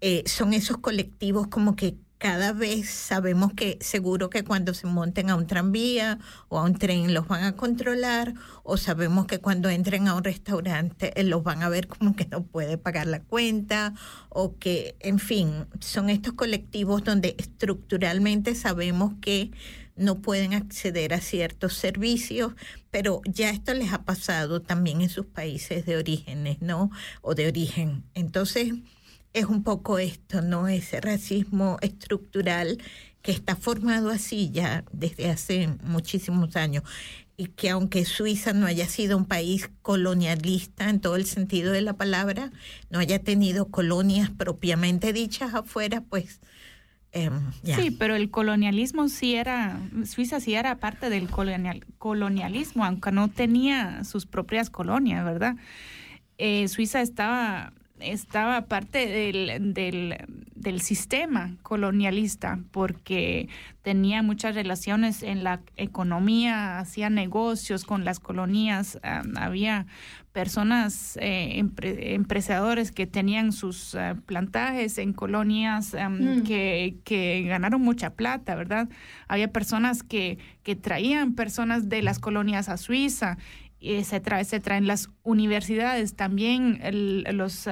eh, son esos colectivos como que cada vez sabemos que seguro que cuando se monten a un tranvía o a un tren los van a controlar o sabemos que cuando entren a un restaurante eh, los van a ver como que no puede pagar la cuenta o que, en fin, son estos colectivos donde estructuralmente sabemos que no pueden acceder a ciertos servicios, pero ya esto les ha pasado también en sus países de orígenes, ¿no? O de origen. Entonces, es un poco esto, ¿no? Ese racismo estructural que está formado así ya desde hace muchísimos años y que aunque Suiza no haya sido un país colonialista en todo el sentido de la palabra, no haya tenido colonias propiamente dichas afuera, pues... em. Sí, pero el colonialismo sí era, Suiza sí era parte del colonial, colonialismo, aunque no tenía sus propias colonias, ¿verdad? Eh, Suiza estaba, estaba parte del, del, del sistema colonialista porque tenía muchas relaciones en la economía, hacía negocios con las colonias, um, había personas, eh, empre- empresarios que tenían sus eh, plantajes en colonias um, Mm. que, que ganaron mucha plata, ¿verdad? Había personas que, que traían personas de las colonias a Suiza y se, trae, se traen las universidades. También el- los,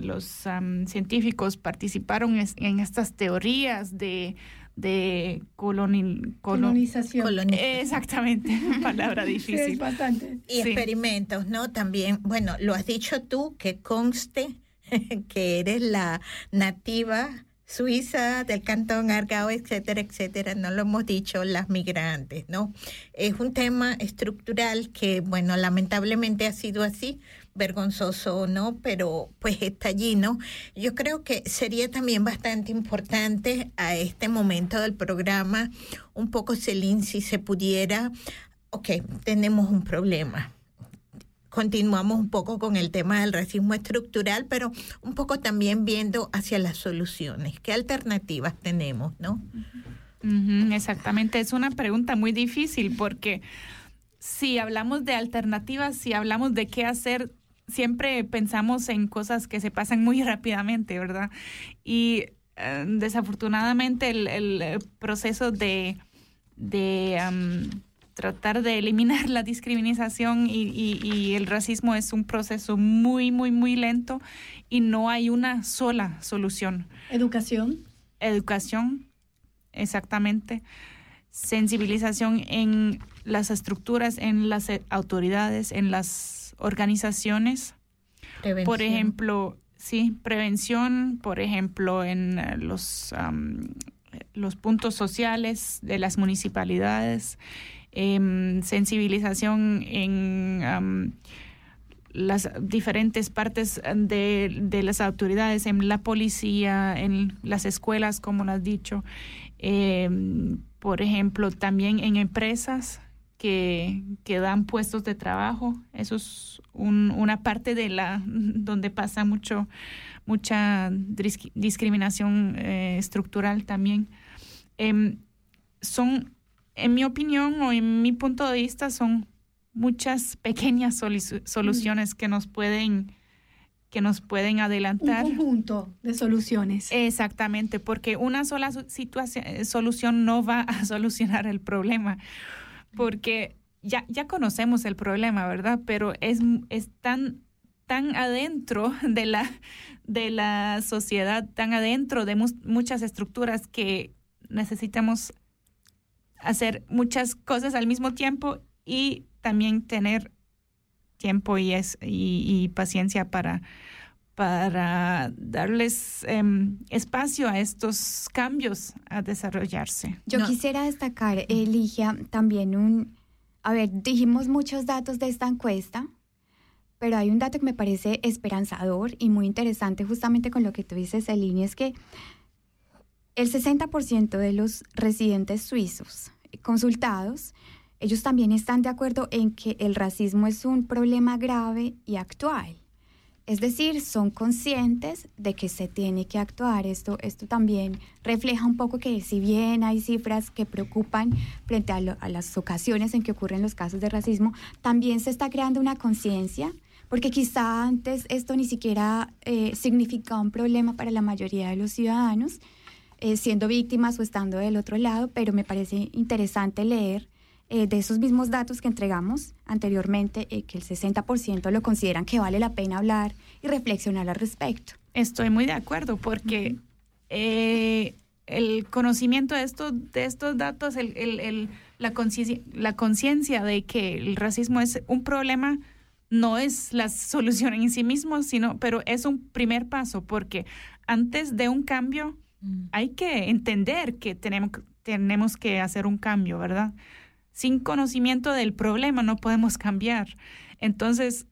los am, científicos participaron es- en estas teorías de, de coloni- colo- Colonización. Exactamente, palabra Sí, difícil. es bastante. Y Sí. experimentos, ¿no? También, bueno, lo has dicho tú, que conste que eres la nativa suiza del cantón Argao, etcétera, etcétera. No lo hemos dicho, las migrantes, ¿no? Es un tema estructural que, bueno, lamentablemente ha sido así, vergonzoso o no, pero pues está allí, ¿no? Yo creo que sería también bastante importante a este momento del programa, un poco, Celine, si se pudiera, ok, tenemos un problema continuamos un poco con el tema del racismo estructural, pero un poco también viendo hacia las soluciones. ¿Qué alternativas tenemos, no? Exactamente, es una pregunta muy difícil porque si hablamos de alternativas, si hablamos de qué hacer, siempre pensamos en cosas que se pasan muy rápidamente, ¿verdad? Y eh, desafortunadamente el, proceso de, tratar de eliminar la discriminación y, y- y el racismo es un proceso muy, muy, muy lento y no hay una sola solución. Educación. Educación, exactamente. Sensibilización en las estructuras, en las autoridades, en las organizaciones. Por Prevención. ejemplo, sí, prevención, por ejemplo, en eh, los, los puntos sociales de las municipalidades, em, sensibilización en las diferentes partes de, de las autoridades, en la policía, en las escuelas, como lo has dicho, em, por ejemplo, también en empresas que, que dan puestos de trabajo. Eso es un- una parte de la donde pasa mucho mucha discriminación eh, estructural también. Em, son, en mi opinión o en mi punto de vista, son muchas pequeñas solu- soluciones que nos pueden que nos pueden adelantar. Un conjunto de soluciones. Exactamente, porque una sola situación, eh, solución no va a solucionar el problema, porque ya, ya conocemos el problema, ¿verdad? Pero es, es tan, tan adentro de la, de la sociedad, tan adentro de muchas estructuras que necesitamos hacer muchas cosas al mismo tiempo y también tener tiempo y, es, y, y paciencia para, para darles em, espacio a estos cambios a desarrollarse. Yo quisiera destacar, Eligia, también un, A ver, dijimos muchos datos de esta encuesta, pero hay un dato que me parece esperanzador y muy interesante justamente con lo que tú dices, Celine, es que el 60% de los residentes suizos consultados, ellos también están de acuerdo en que el racismo es un problema grave y actual. Es decir, son conscientes de que se tiene que actuar. Esto, esto también refleja un poco que si bien hay cifras que preocupan frente a, lo- a las ocasiones en que ocurren los casos de racismo, también se está creando una conciencia, porque quizá antes esto ni siquiera eh, significaba un problema para la mayoría de los ciudadanos, eh, siendo víctimas o estando del otro lado, pero me parece interesante leer eh, de esos mismos datos que entregamos anteriormente, eh, que el 60% lo consideran que vale la pena hablar y reflexionar al respecto. Estoy muy de acuerdo porque eh, el conocimiento de estos, de estos datos, el, el- el- la conciencia la conciencia de que el racismo es un problema, no es la solución en sí mismo, sino, pero es un primer paso porque antes de un cambio hay que entender que tenemos, tenemos que hacer un cambio, ¿verdad? Sin conocimiento del problema no podemos cambiar. Entonces,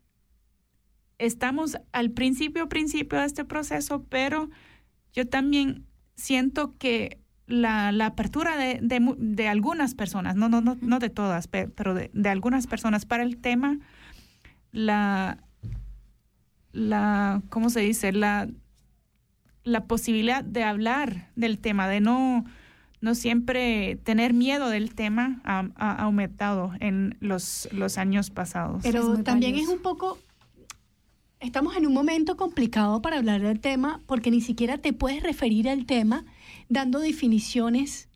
estamos al principio, principio de este proceso, pero yo también siento que la, la apertura de, de algunas personas, no, no, no, no de todas, pe- pero de, de algunas personas para el tema, la, la, ¿cómo se dice? La, la posibilidad de hablar del tema, de no, no siempre tener miedo del tema, ha, ha aumentado en los, los años pasados. Pero también es un poco, estamos en un momento complicado para hablar del tema porque ni siquiera te puedes referir al tema dando definiciones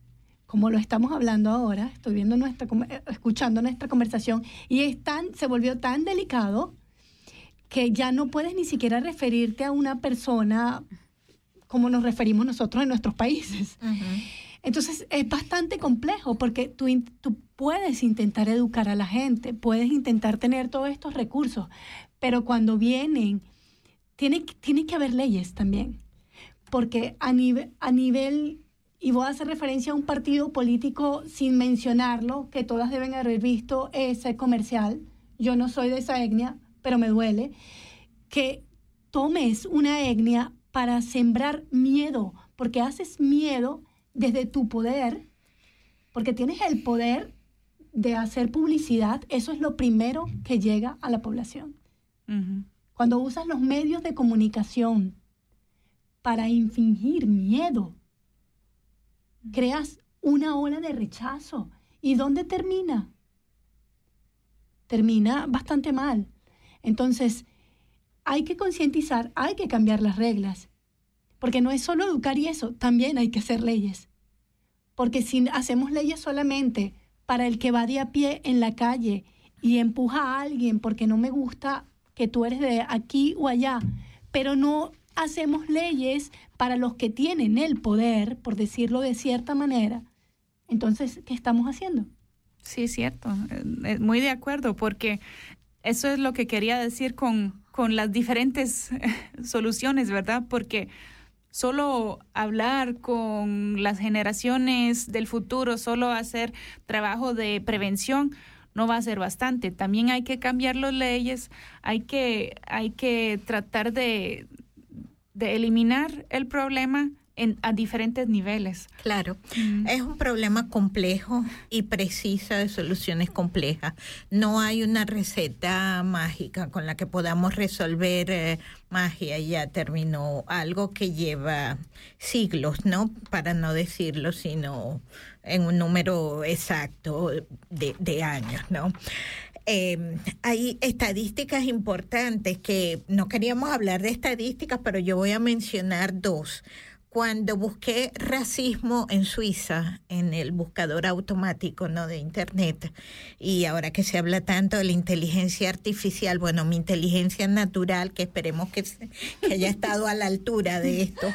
como lo estamos hablando ahora. Estoy viendo nuestra, com- escuchando nuestra conversación y es tan, se volvió tan delicado que ya no puedes ni siquiera referirte a una persona como nos referimos nosotros en nuestros países. Entonces es bastante complejo porque tú, puedes intentar educar a la gente, puedes intentar tener todos estos recursos, pero cuando vienen, tiene, que- tiene que haber leyes también. Porque a, nive- a nivel, y voy a hacer referencia a un partido político sin mencionarlo, que todas deben haber visto ese comercial, yo no soy de esa etnia, pero me duele, que tomes una etnia para sembrar miedo, porque haces miedo desde tu poder, porque tienes el poder de hacer publicidad, eso es lo primero que llega a la población. Cuando usas los medios de comunicación para infringir miedo, creas una ola de rechazo. ¿Y dónde termina? Termina bastante mal. Entonces, hay que concientizar, hay que cambiar las reglas. Porque no es solo educar y eso, también hay que hacer leyes. Porque si hacemos leyes solamente para el que va de a pie en la calle y empuja a alguien porque no me gusta que tú eres de aquí o allá, pero no hacemos leyes para los que tienen el poder, por decirlo de cierta manera, entonces, ¿qué estamos haciendo? Sí, es cierto. Eh, eh, Muy de acuerdo, porque eso es lo que quería decir con, con las diferentes soluciones, ¿verdad? Porque solo hablar con las generaciones del futuro, solo hacer trabajo de prevención, no va a ser bastante. También hay que cambiar las leyes, hay que, hay que tratar de, de eliminar el problema en, a diferentes niveles. Claro, es un problema complejo y precisa de soluciones complejas. No hay una receta mágica con la que podamos resolver eh, magia y ya terminó algo que lleva siglos, ¿no? Para no decirlo, sino en un número exacto de, de años, ¿no? Eh, hay estadísticas importantes que no queríamos hablar de estadísticas, pero yo voy a mencionar dos cuando busqué racismo en Suiza, en el buscador automático ¿no? de Internet, y ahora que se habla tanto de la inteligencia artificial, bueno, mi inteligencia natural, que esperemos que, que haya estado a la altura de esto,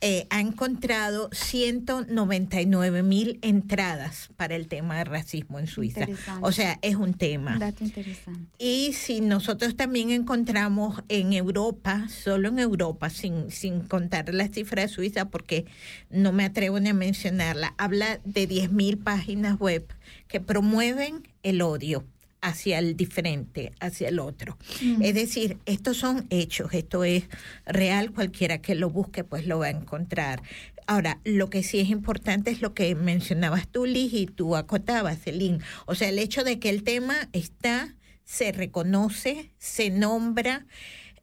eh, ha encontrado 199 mil entradas para el tema de racismo en Suiza. O sea, es un tema. Dato interesante. Y si nosotros también encontramos en Europa, solo en Europa, sin, sin contar la cifra de Suiza, porque no me atrevo ni a mencionarla, habla de 10.000 páginas web que promueven el odio hacia el diferente, hacia el otro. Mm. Es decir, estos son hechos, esto es real, cualquiera que lo busque pues lo va a encontrar. Ahora, lo que sí es importante es lo que mencionabas tú, Liz, y tú acotabas, Celine. O sea, el hecho de que el tema está, se reconoce, se nombra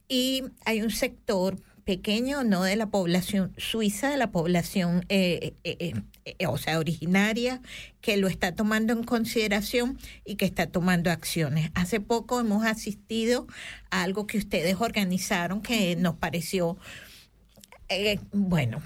y hay un sector pequeño, no de la población suiza, de la población, eh, eh, eh, eh, o sea, originaria, que lo está tomando en consideración y que está tomando acciones. Hace poco hemos asistido a algo que ustedes organizaron que nos pareció eh, bueno,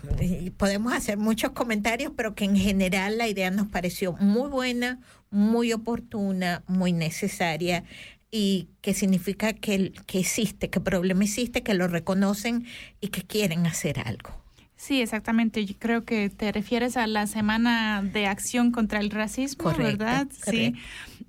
podemos hacer muchos comentarios, pero que en general la idea nos pareció muy buena, muy oportuna, muy necesaria y que significa que, que existe, que el problema existe, que lo reconocen y que quieren hacer algo. Sí, exactamente. Yo creo que te refieres a la Semana de Acción contra el Racismo, Correcto, ¿verdad? Sí.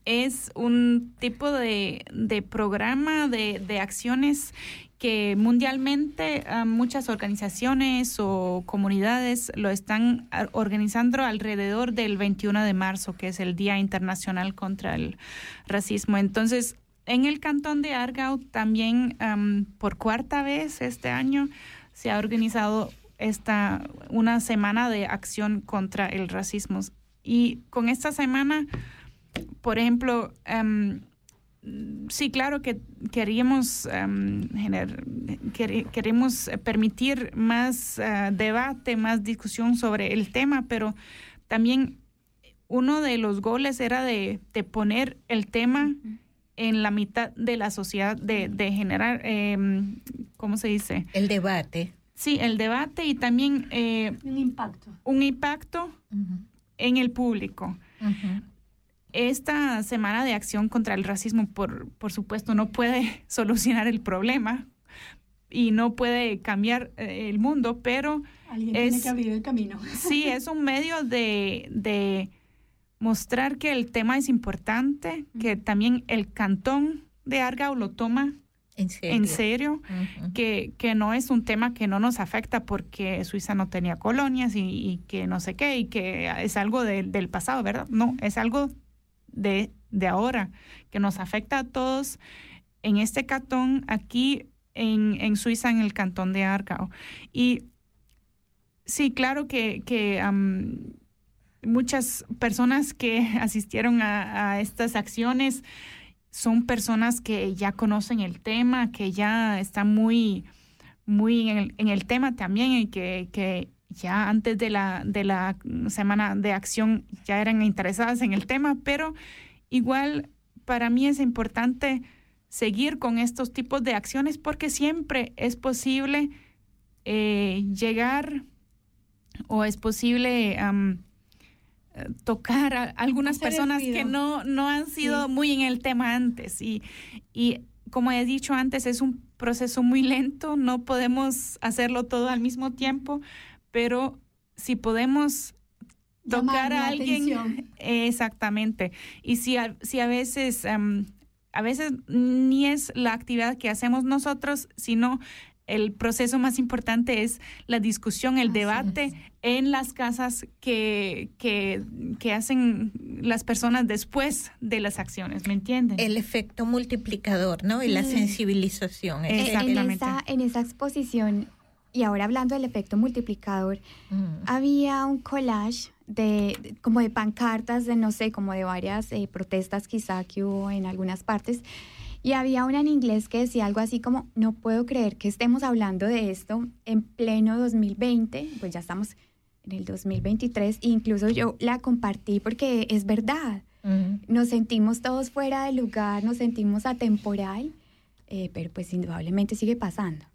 Es un tipo de, de programa de, de acciones que mundialmente ah, muchas organizaciones o comunidades lo están ah, organizando alrededor del 21 de marzo, que es el Día Internacional contra el Racismo. Entonces, en el cantón de Argao también am, por cuarta vez este año se ha organizado esta una semana de acción contra el racismo y con esta semana por ejemplo em, sí claro que queríamos em, permitir más eh, debate más discusión sobre el tema pero también uno de los goles era de, de poner el tema en la mitad de la sociedad, de, de generar, em, ¿cómo se dice? El debate. Sí, el debate y también... eh, un impacto. Un impacto en el público. Esta semana de acción contra el racismo, por, por supuesto, no puede solucionar el problema y no puede cambiar eh, el mundo, pero Alguien es, tiene que abrir el camino. Sí, es un medio de, de mostrar que el tema es importante, que también el cantón de Argao lo toma en serio, que, que no es un tema que no nos afecta porque Suiza no tenía colonias y, y que no sé qué, y que es algo de- del pasado, ¿verdad? No, es algo de, de ahora, que nos afecta a todos en este cantón, aquí en, en Suiza, en el cantón de Argao. Y sí, claro que, que muchas personas que asistieron a, a estas acciones son personas que ya conocen el tema, que ya están muy, muy en el, tema también y que, que ya antes de la, de la semana de acción ya eran interesadas en el tema, pero igual para mí es importante seguir con estos tipos de acciones porque siempre es posible eh, llegar o es posible tocar a algunas personas que no, no han sido Sí. muy en el tema antes. Y, y como he dicho antes, es un proceso muy lento, no podemos hacerlo todo al mismo tiempo, pero si podemos tocar a alguien exactamente y si a, si a veces am, a veces ni es la actividad que hacemos nosotros sino el proceso más importante es la discusión, el debate en las casas que, que, que hacen las personas después de las acciones, ¿me entienden? El efecto multiplicador, ¿no? Y la Sí. sensibilización. En exactamente. esa, en esa exposición, y ahora hablando del efecto multiplicador, había un collage de de- como de pancartas de no sé, como de varias eh, protestas quizá que hubo en algunas partes. Y había una en inglés que decía algo así como, no puedo creer que estemos hablando de esto en pleno 2020, pues ya estamos en el 2023, e incluso yo la compartí porque es verdad. Nos sentimos todos fuera de lugar, nos sentimos atemporal, eh, pero pues indudablemente sigue pasando.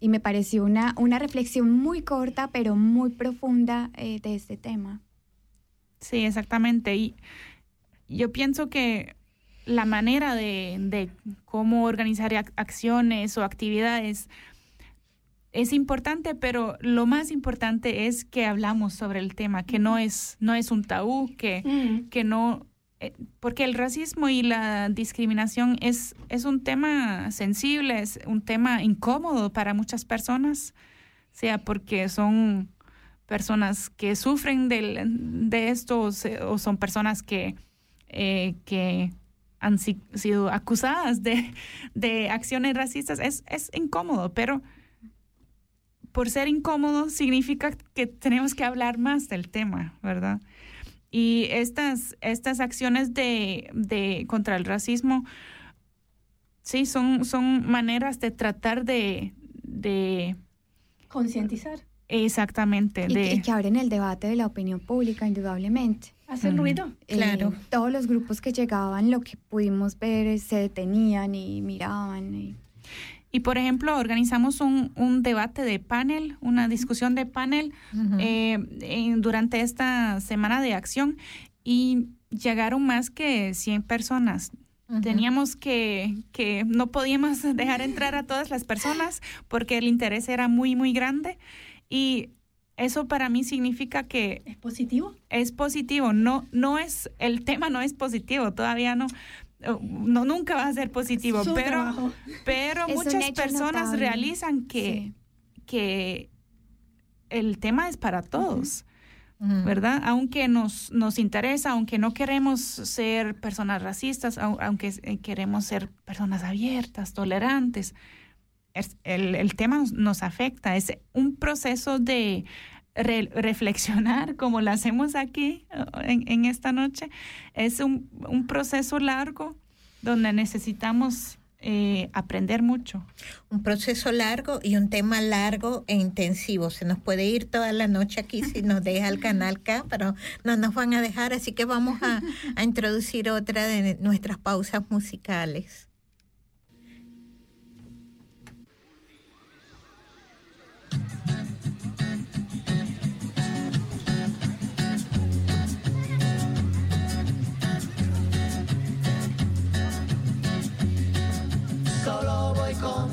Y me pareció una, una reflexión muy corta, pero muy profunda eh, de este tema. Sí, exactamente. Y yo pienso que la manera de, de cómo organizar ac- acciones o actividades es importante, pero lo más importante es que hablamos sobre el tema, que no es, no es un tabú, que, Mm. que no, eh, porque el racismo y la discriminación es, es un tema sensible, es un tema incómodo para muchas personas, sea porque son personas que sufren del- de esto o, se- o son personas que, eh, que han si- sido acusadas de, de acciones racistas. Es, es incómodo, pero por ser incómodo significa que tenemos que hablar más del tema, ¿verdad? Y estas, estas acciones de, de contra el racismo, sí, son, son maneras de tratar de, de Concientizar. exactamente, Y, de que, y que abren el debate de la opinión pública, indudablemente. Hacen Ujú. ruido. Eh, Claro. todos los grupos que llegaban, lo que pudimos ver, se detenían y miraban. y- Y por ejemplo, organizamos un, un debate de panel, una discusión de panel eh, en- durante esta semana de acción y llegaron más que 100 personas. Teníamos que, que no podíamos dejar entrar a todas las personas porque el interés era muy, muy grande. Y eso para mí significa que... ¿Es positivo? Es positivo. No, no es, el tema no es positivo, todavía no. No, nunca va a ser positivo, Su pero, trabajo. pero Es muchas personas notable. realizan que, que el tema es para todos, ¿verdad? Aunque nos, nos interesa, aunque no queremos ser personas racistas, au- aunque eh, queremos ser personas abiertas, tolerantes, es- el, el tema nos, afecta. Es un proceso de re- reflexionar, como lo hacemos aquí eh, en, en esta noche. Es un, un proceso largo donde necesitamos eh, aprender mucho. Un proceso largo y un tema largo e intensivo. Se nos puede ir toda la noche aquí si nos deja el canal K, pero no nos van a dejar, así que vamos a, a introducir otra de nuestras pausas musicales. Solo voy con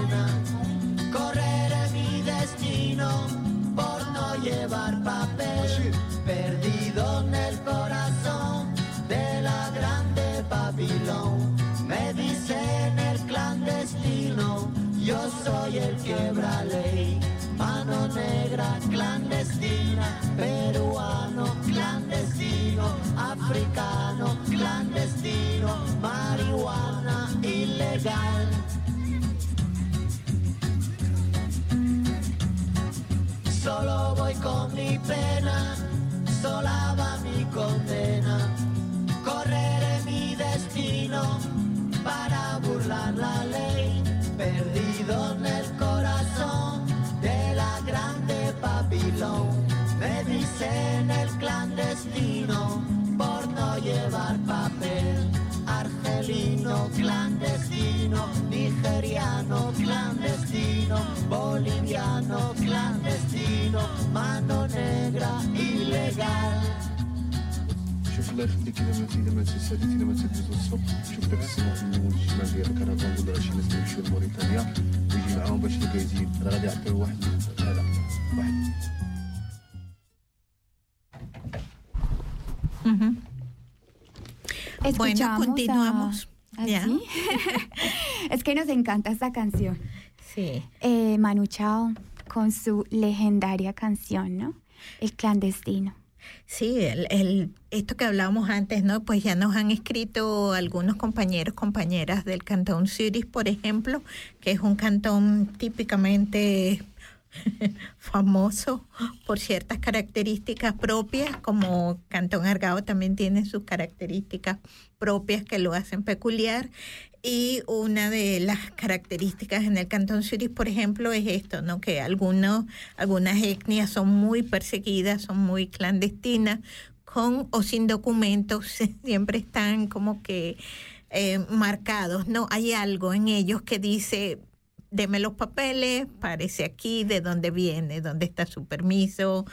Quebra ley. Mano negra clandestina, peruano clandestino, africano clandestino, marihuana ilegal. Solo voy con mi pena, sola va bueno, continuamos. ¿Ah, ¿Ya? es que nos encanta esta canción. Sí. Eh, Manu Chao con su legendaria canción, ¿no? El clandestino. Sí, el, el- esto que hablábamos antes, ¿no? Pues ya nos han escrito algunos compañeros, compañeras del Cantón Zurich, por ejemplo, que es un cantón típicamente famoso por ciertas características propias, como Cantón Argao también tiene sus características propias que lo hacen peculiar. Y una de las características en el Cantón Zurich, por ejemplo, es esto, ¿no? Que algunos, algunas etnias son muy perseguidas, son muy clandestinas, con o sin documentos, siempre están como que eh, marcados, ¿no? Hay algo en ellos que dice, deme los papeles, parece aquí, de dónde viene, dónde está su permiso,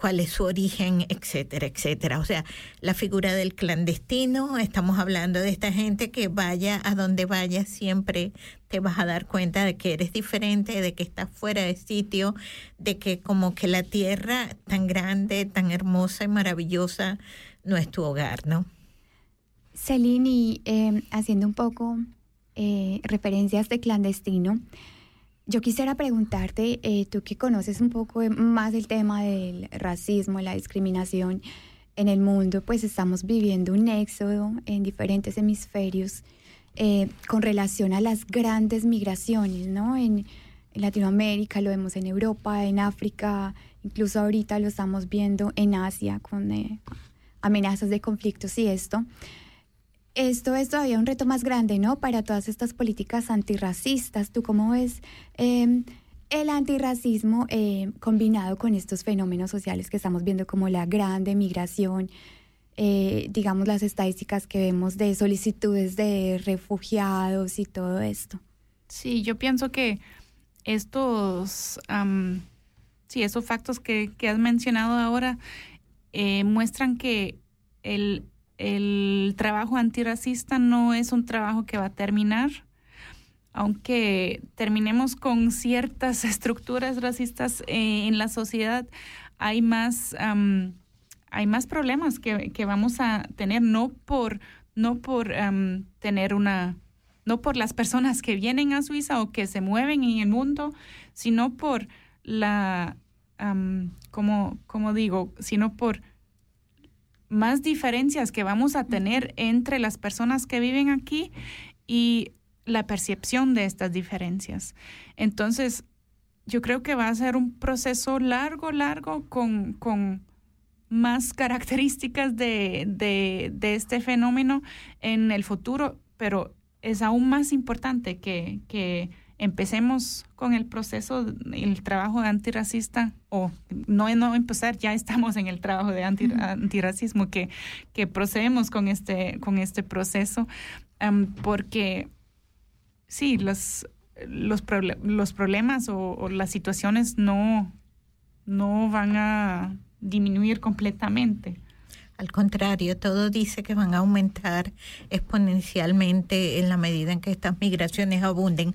cuál es su origen, etcétera, etcétera. O sea, la figura del clandestino, estamos hablando de esta gente que vaya a donde vaya, siempre te vas a dar cuenta de que eres diferente, de que estás fuera de sitio, de que como que la tierra tan grande, tan hermosa y maravillosa no es tu hogar, ¿no? Celine, y eh, haciendo un poco eh, referencias de clandestino, yo quisiera preguntarte, eh, tú que conoces un poco más el tema del racismo, la discriminación en el mundo, pues estamos viviendo un éxodo en diferentes hemisferios eh, con relación a las grandes migraciones, ¿no? En, Latinoamérica, lo vemos en Europa, en África, incluso ahorita lo estamos viendo en Asia con eh, amenazas de conflictos y esto. Esto es todavía un reto más grande, ¿no? Para todas estas políticas antirracistas. ¿Tú cómo ves eh, el antirracismo eh, combinado con estos fenómenos sociales que estamos viendo como la grande migración, eh, digamos las estadísticas que vemos de solicitudes de refugiados y todo esto? Sí, yo pienso que estos, sí, esos factos que, que has mencionado ahora eh, muestran que el, el trabajo antirracista no es un trabajo que va a terminar, aunque terminemos con ciertas estructuras racistas eh, en la sociedad, hay más, am, hay más problemas que, que vamos a tener, no por, no por am, tener una, no por las personas que vienen a Suiza o que se mueven en el mundo, sino por la, am, como, como digo, sino por más diferencias que vamos a tener entre las personas que viven aquí y la percepción de estas diferencias. Entonces, yo creo que va a ser un proceso largo, largo, con, con más características de, de, de este fenómeno en el futuro, pero es aún más importante que, que empecemos con el proceso, el trabajo de antirracista, o no, no empezar, ya estamos en el trabajo de anti, antirracismo, que, que procedemos con este, con este proceso, um, porque sí, los, los, los problemas o, o, las situaciones no, no van a disminuir completamente. Al contrario, todo dice que van a aumentar exponencialmente en la medida en que estas migraciones abunden.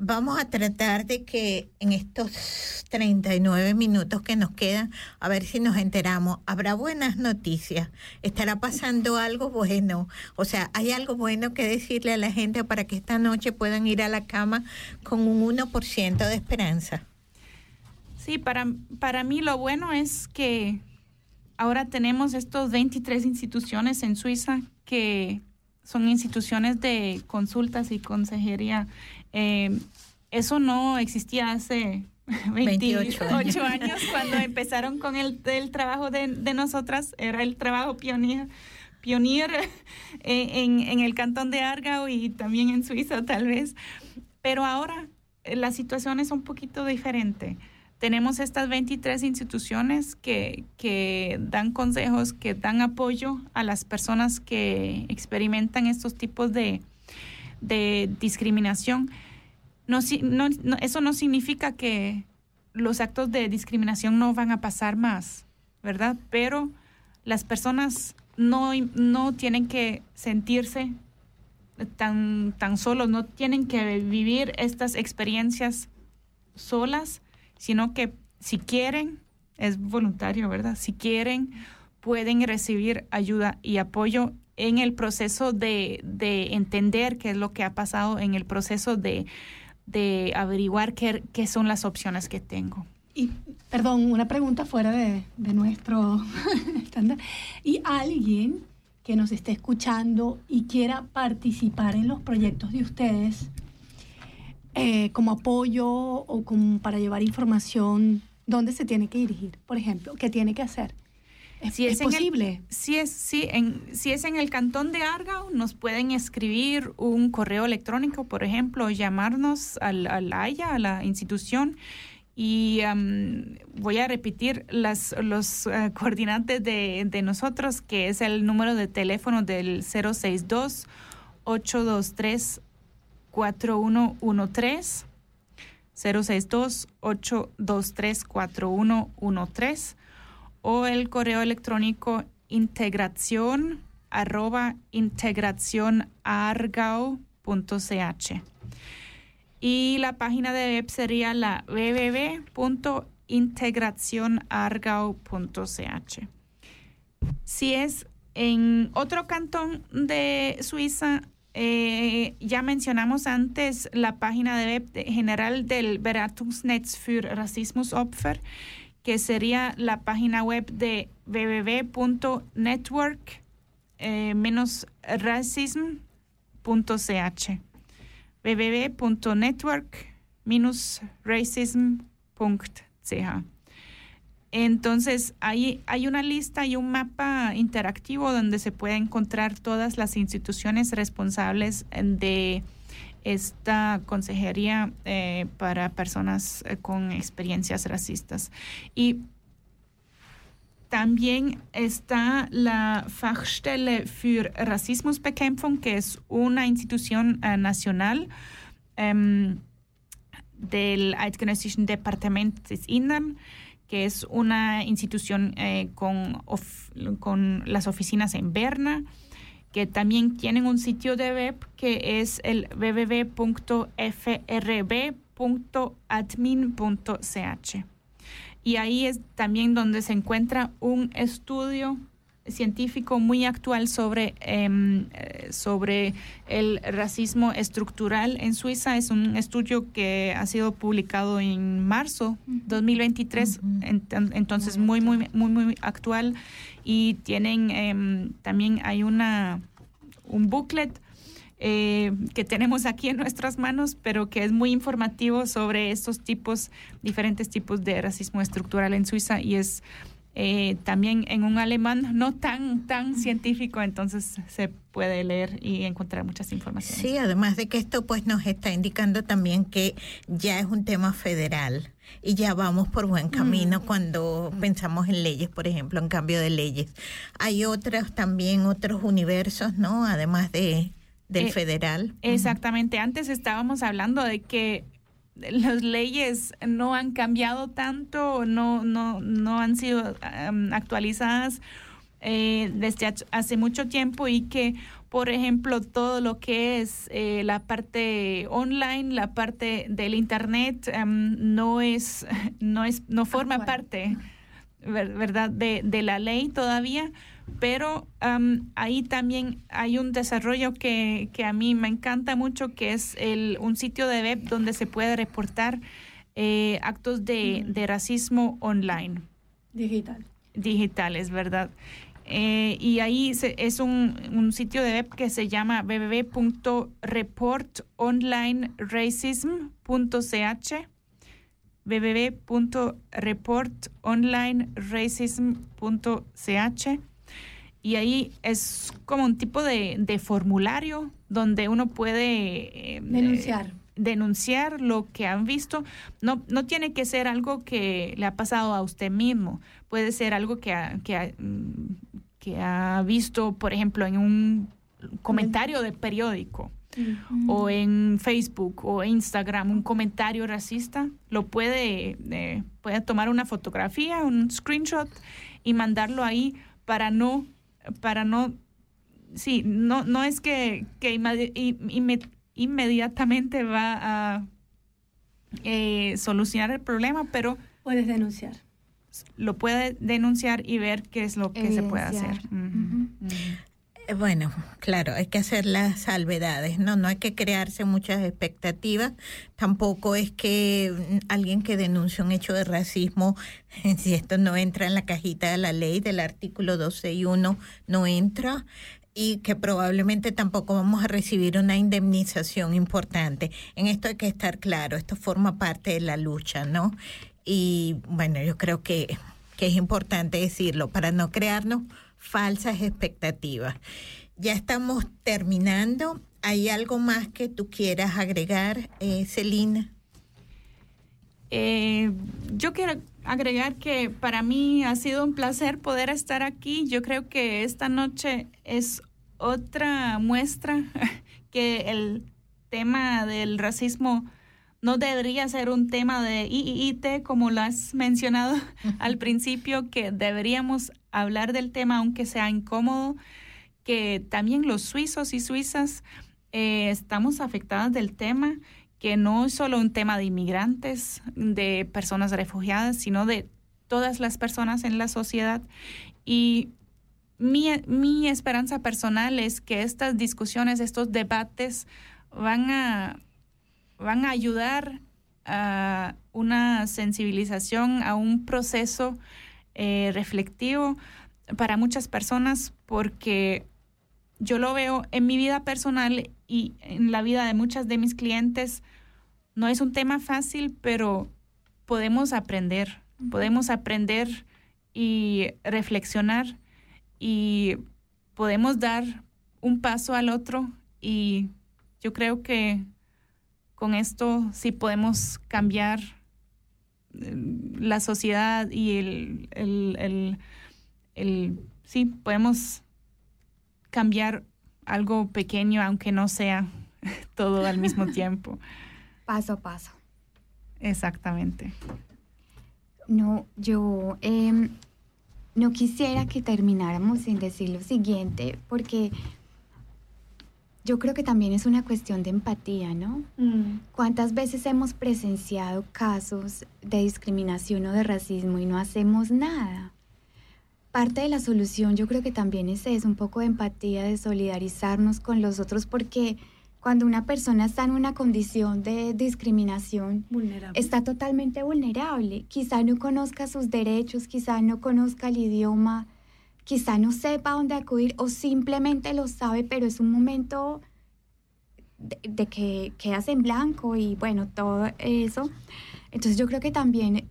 Vamos a tratar de que en estos 39 minutos que nos quedan, a ver si nos enteramos. Habrá buenas noticias. ¿Estará pasando algo bueno? O sea, ¿hay algo bueno que decirle a la gente para que esta noche puedan ir a la cama con un 1% de esperanza? Sí, para, para mí lo bueno es que ahora tenemos estos 23 instituciones en Suiza que son instituciones de consultas y consejería. Eh, eso no existía hace 28, 28 años. años. cuando empezaron con el, el trabajo de, de, nosotras. Era el trabajo pionero pionero en, en, el cantón de Argao y también en Suiza tal vez. Pero ahora la situación es un poquito diferente tenemos estas 23 instituciones que, que, dan consejos, que dan apoyo a las personas que experimentan estos tipos de, de discriminación. No, no, no, eso no significa que los actos de discriminación no van a pasar más, ¿verdad? Pero las personas no, no tienen que sentirse tan, tan solos, no tienen que vivir estas experiencias solas, sino que si quieren, es voluntario, ¿verdad? Si quieren, pueden recibir ayuda y apoyo en el proceso de, de entender qué es lo que ha pasado, en el proceso de, de averiguar qué, qué, son las opciones que tengo. Y, perdón, una pregunta fuera de, de nuestro estándar. ¿Y alguien que nos esté escuchando y quiera participar en los proyectos de ustedes eh, como apoyo o como para llevar información, ¿dónde se tiene que dirigir? Por ejemplo, ¿qué tiene que hacer? ¿Es, Si es es, en el- posible? si, es, sí, en, si es en el cantón de Argao, nos pueden escribir un correo electrónico, por ejemplo, llamarnos al, al AYA, a la institución, y voy a repetir las, los eh, coordinantes de, de nosotros, que es el número de teléfono del 062 823 4113 062-823-4113 o el correo electrónico integración arroba integracionargao.ch. Y la página de web sería la www.integracionargao.ch. Si es en otro cantón de Suiza, eh, ya mencionamos antes la página de web general del Beratungsnetz für Rassismusopfer, que sería la página web de www.network eh, racism.ch www.network-racism.ch entonces, ahí hay una lista y un mapa interactivo donde se puede encontrar todas las instituciones responsables de esta consejería eh, para personas eh, con experiencias racistas. Y también está la Fachstelle für Rassismusbekämpfung, que es una institución eh, nacional ähm, del Eidgenössischen Departement des Innern, que es una institución con, con las oficinas en Berna, que también tienen un sitio de web que es el www.frb.admin.ch. Y ahí es también donde se encuentra un estudio científico muy actual sobre, em, eh, sobre el racismo estructural en Suiza. Es un estudio que ha sido publicado en marzo 2023, ent- entonces muy, muy, muy, muy actual. Y tienen em, también hay una un booklet eh, que tenemos aquí en nuestras manos, pero que es muy informativo sobre estos tipos, diferentes tipos de racismo estructural en Suiza. Y es eh, también en un alemán no tan, tan científico, entonces se puede leer y encontrar muchas informaciones. Sí, además de que esto pues nos está indicando también que ya es un tema federal y ya vamos por buen camino cuando pensamos en leyes, por ejemplo, en cambio de leyes. Hay otros también, otros universos, ¿no? Además de del Eh, federal. Exactamente. Antes estábamos hablando de que las leyes no han cambiado tanto, no, no, no han sido am, actualizadas eh, desde hace mucho tiempo y que, por ejemplo, todo lo que es eh, la parte online, la parte del internet, no es, no es, no forma parte, ver- ¿verdad?, de, de la ley todavía pero am, ahí también hay un desarrollo que, que a mí me encanta mucho, que es el, un sitio de web donde se puede reportar eh, actos de, de racismo online, Digital. digitales, ¿verdad? Eh, y ahí se- es un, un sitio de web que se llama www.reportonlineracism.ch www.reportonlineracism.ch y ahí es como un tipo de, de formulario donde uno puede eh, Denunciar. eh, denunciar lo que han visto. No, no tiene que ser algo que le ha pasado a usted mismo. Puede ser algo que ha, que ha, mm, que ha visto, por ejemplo, en un comentario de periódico o en Facebook o Instagram un comentario racista, lo puede, eh, puede tomar una fotografía, un screenshot y mandarlo ahí para no, para no, sí, no, no es que, que inmediatamente va a eh, solucionar el problema, pero puedes denunciar. Lo puede denunciar y ver qué es lo que se puede hacer. Bueno, claro, hay que hacer las salvedades, ¿no? No hay que crearse muchas expectativas. Tampoco es que mm, alguien que denuncia un hecho de racismo, si esto no entra en la cajita de la ley del artículo 12 y 1, no entra y que probablemente tampoco vamos a recibir una indemnización importante. En esto hay que estar claro, esto forma parte de la lucha, ¿no? Y bueno, yo creo que, que es importante decirlo para no crearnos falsas expectativas. Ya estamos terminando. ¿Hay algo más que tú quieras agregar, eh, Celina? Eh, yo quiero agregar que para mí ha sido un placer poder estar aquí. Yo creo que esta noche es otra muestra que el tema del racismo no debería ser un tema de IIT, como lo has mencionado al principio, que deberíamos hablar del tema aunque sea incómodo, que también los suizos y suizas eh, estamos afectadas del tema, que no es solo un tema de inmigrantes, de personas refugiadas, sino de todas las personas en la sociedad. Y mi, mi esperanza personal es que estas discusiones, estos debates van a, van a ayudar a una sensibilización, a un proceso eh, reflectivo para muchas personas porque yo lo veo en mi vida personal y en la vida de muchas de mis clientes. No es un tema fácil, pero podemos aprender, podemos aprender y reflexionar y podemos dar un paso al otro y yo creo que con esto sí podemos cambiar eh, la sociedad y el, el, el, el- sí podemos cambiar algo pequeño aunque no sea todo al mismo tiempo. Paso a paso. Exactamente. No, yo em, no quisiera que termináramos sin decir lo siguiente, porque yo creo que también es una cuestión de empatía, ¿no? ¿Cuántas veces hemos presenciado casos de discriminación o de racismo y no hacemos nada? Parte de la solución yo creo que también es eso, un poco de empatía, de solidarizarnos con los otros, porque cuando una persona está en una condición de discriminación, está totalmente vulnerable. Quizá no conozca sus derechos, quizá no conozca el idioma, quizá no sepa dónde acudir o simplemente lo sabe, pero es un momento de, de que quedas en blanco y bueno, todo eso. Entonces yo creo que también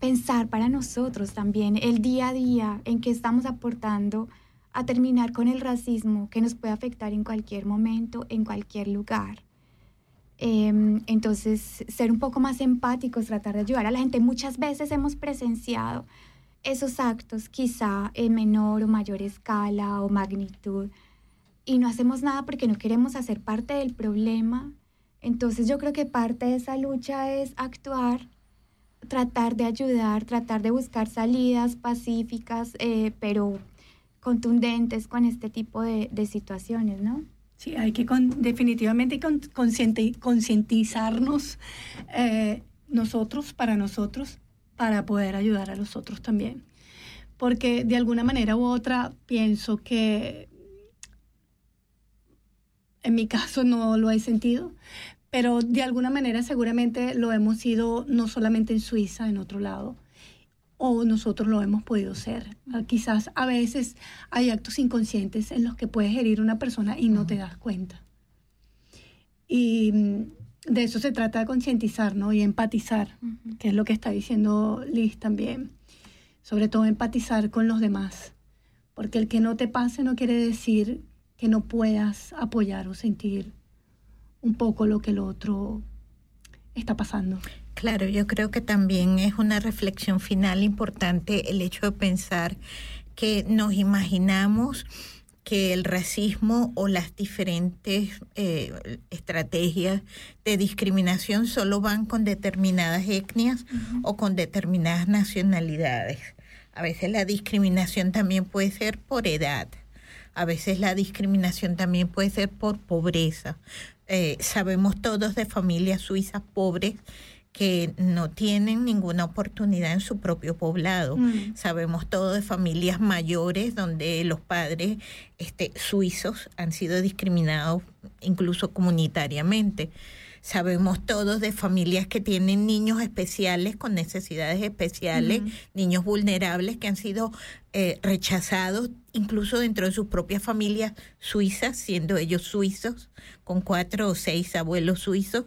pensar para nosotros también el día a día en que estamos aportando a terminar con el racismo que nos puede afectar en cualquier momento, en cualquier lugar. Em, entonces, ser un poco más empáticos, tratar de ayudar a la gente. Muchas veces hemos presenciado esos actos, quizá en menor o mayor escala o magnitud, y no hacemos nada porque no queremos hacer parte del problema. Entonces, yo creo que parte de esa lucha es actuar, tratar de ayudar, tratar de buscar salidas pacíficas, eh, pero contundentes con este tipo de, situaciones, ¿no? Sí, hay que con- definitivamente con- concienti- concientizarnos eh, nosotros, para nosotros, para poder ayudar a los otros también. Porque de alguna manera u otra pienso que en mi caso no lo he sentido, pero de alguna manera seguramente lo hemos sido no solamente en Suiza, en otro lado, o nosotros lo hemos podido ser. Ah, Quizás a veces hay actos inconscientes en los que puedes herir a una persona y no te das cuenta. Y mm, de eso se trata de concientizar ¿no? y empatizar, que es lo que está diciendo Liz también. Sobre todo empatizar con los demás. Porque el que no te pase no quiere decir que no puedas apoyar o sentir un poco lo que el otro está pasando. Claro, yo creo que también es una reflexión final importante el hecho de pensar que nos imaginamos que el racismo o las diferentes eh, estrategias de discriminación solo van con determinadas etnias o con determinadas nacionalidades. A veces la discriminación también puede ser por edad. A veces la discriminación también puede ser por pobreza. Eh, sabemos todos de familias suizas pobres que no tienen ninguna oportunidad en su propio poblado. Mm. Sabemos todo de familias mayores donde los padres este, suizos han sido discriminados incluso comunitariamente. Sabemos todos de familias que tienen niños especiales con necesidades especiales, niños vulnerables que han sido eh, rechazados incluso dentro de sus propias familias suizas, siendo ellos suizos, con cuatro o seis abuelos suizos,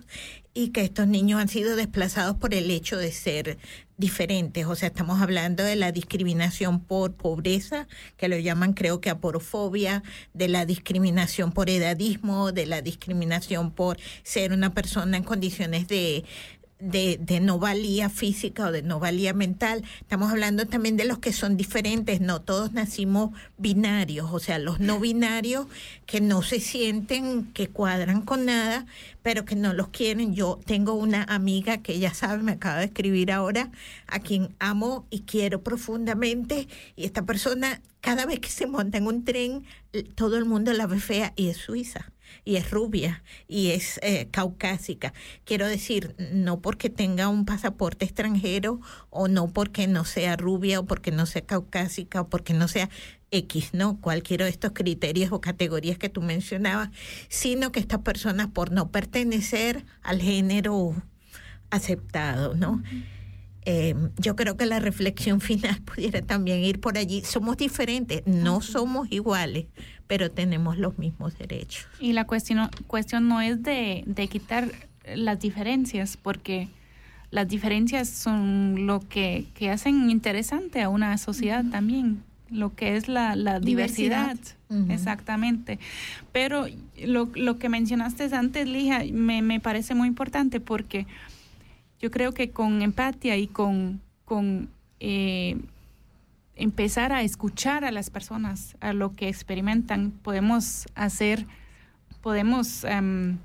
y que estos niños han sido desplazados por el hecho de ser diferentes. O sea, estamos hablando de la discriminación por pobreza, que lo llaman creo que aporofobia, de la discriminación por edadismo, de la discriminación por ser una persona en condiciones de de, de no valía física o de no valía mental. Estamos hablando también de los que son diferentes, no todos nacimos binarios, o sea, los no binarios que no se sienten que cuadran con nada, pero que no los quieren. Yo tengo una amiga que ella sabe, me acaba de escribir ahora, a quien amo y quiero profundamente, y esta persona cada vez que se monta en un tren, todo el mundo la ve fea y es suiza y es rubia y es eh, caucásica. Quiero decir, no porque tenga un pasaporte extranjero o no porque no sea rubia o porque no sea caucásica o porque no sea X, ¿no? Cualquiera de estos criterios o categorías que tú mencionabas, sino que estas personas por no pertenecer al género aceptado, ¿no? Eh, yo creo que la reflexión final pudiera también ir por allí. Somos diferentes, no somos iguales, pero tenemos los mismos derechos. Y la cuestión, cuestión no es de, de quitar las diferencias, porque las diferencias son lo que, que hacen interesante a una sociedad también, lo que es la, la diversidad. Diversidad. Exactamente. Pero lo, lo que mencionaste antes, Lija, me, me parece muy importante porque yo creo que con empatía y con, con eh, empezar a escuchar a las personas, a lo que experimentan, podemos hacer, podemos em,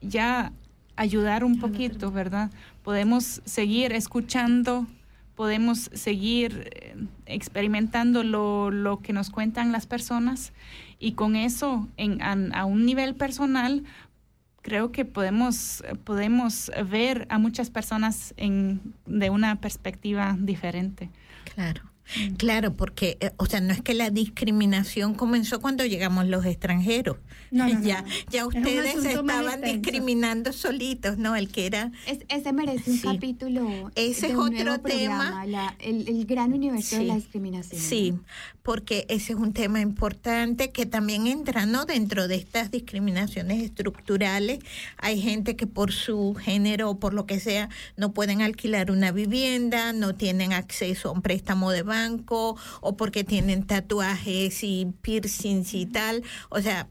ya ayudar un poquito, ¿verdad? Podemos seguir escuchando, podemos seguir eh, experimentando lo, lo que nos cuentan las personas y con eso en, a, a un nivel personal creo que podemos, podemos ver a muchas personas en, de una perspectiva diferente. Claro. Claro, porque, eh, o sea, no es que la discriminación comenzó cuando llegamos los extranjeros. No, no, no, ya, no. ya ustedes estaban discriminando solitos, ¿no? El que era... Es- ese merece un Sí. capítulo. Ese de es un otro nuevo tema. programa, la- el, el gran universo de la discriminación. Sí, porque ese es un tema importante que también entra ¿no? dentro de estas discriminaciones estructurales. Hay gente que por su género o por lo que sea no pueden alquilar una vivienda, no tienen acceso a un préstamo de banco o porque tienen tatuajes y piercings y tal. O sea,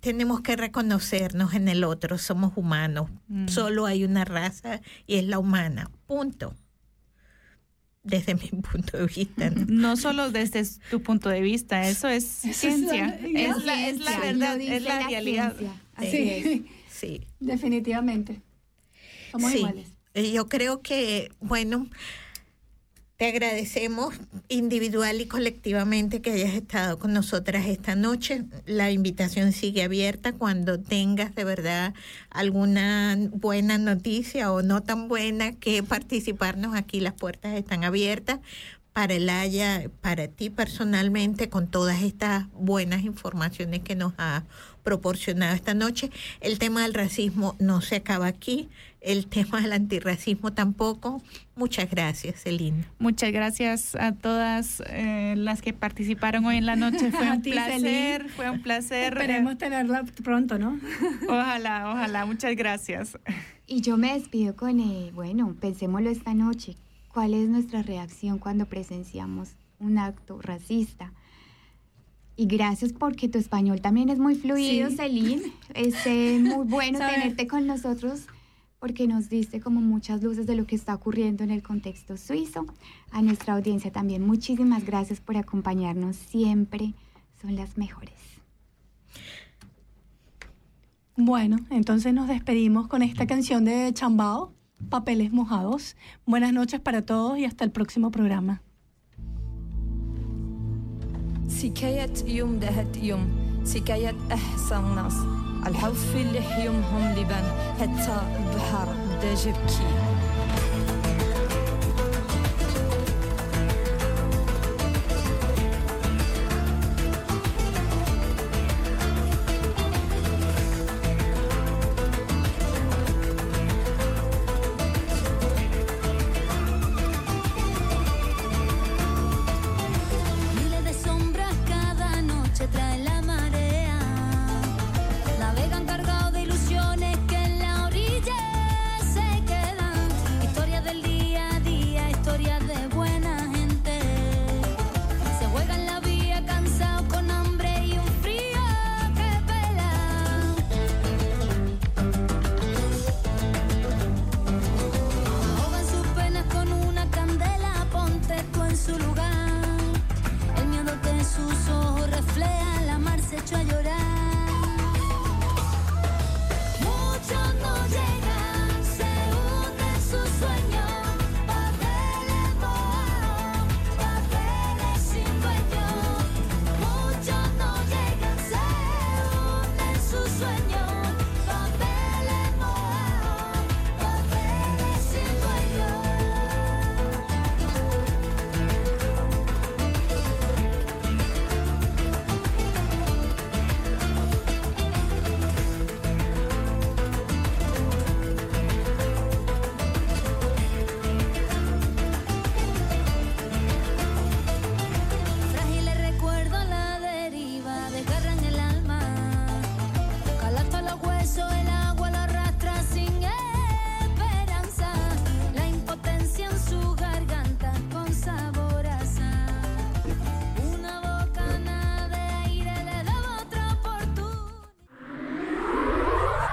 tenemos que reconocernos en el otro, somos humanos. Mm. Solo hay una raza y es la humana. Punto. Desde mi punto de vista. ¿no? No solo desde tu punto de vista, eso es ciencia, la- es la, es la verdad, es la, la realidad. Así Sí. es. Sí. Definitivamente. Somos Sí. iguales. Eh, Yo creo que, bueno, te agradecemos individual y colectivamente que hayas estado con nosotras esta noche. La invitación sigue abierta cuando tengas de verdad alguna buena noticia o no tan buena que participarnos aquí. Las puertas están abiertas para el Haya, para ti personalmente, con todas estas buenas informaciones que nos ha proporcionado esta noche. El tema del racismo no se acaba aquí, el tema del antirracismo tampoco. Muchas gracias, Celina. Muchas gracias a todas eh, las que participaron hoy en la noche. Fue un ti, placer, Celine. fue un placer. Esperemos tenerla pronto, ¿no? Ojalá, ojalá. Muchas gracias. Y yo me despido con, eh, bueno, pensémoslo esta noche. ¿Cuál es nuestra reacción cuando presenciamos un acto racista? Y gracias porque tu español también es muy fluido, Sí. Celine. Es eh, muy bueno tenerte con nosotros porque nos diste como muchas luces de lo que está ocurriendo en el contexto suizo. A nuestra audiencia también muchísimas gracias por acompañarnos siempre. Son las mejores. Bueno, entonces nos despedimos con esta canción de Chambao, papeles mojados. Buenas noches para todos y hasta el próximo programa.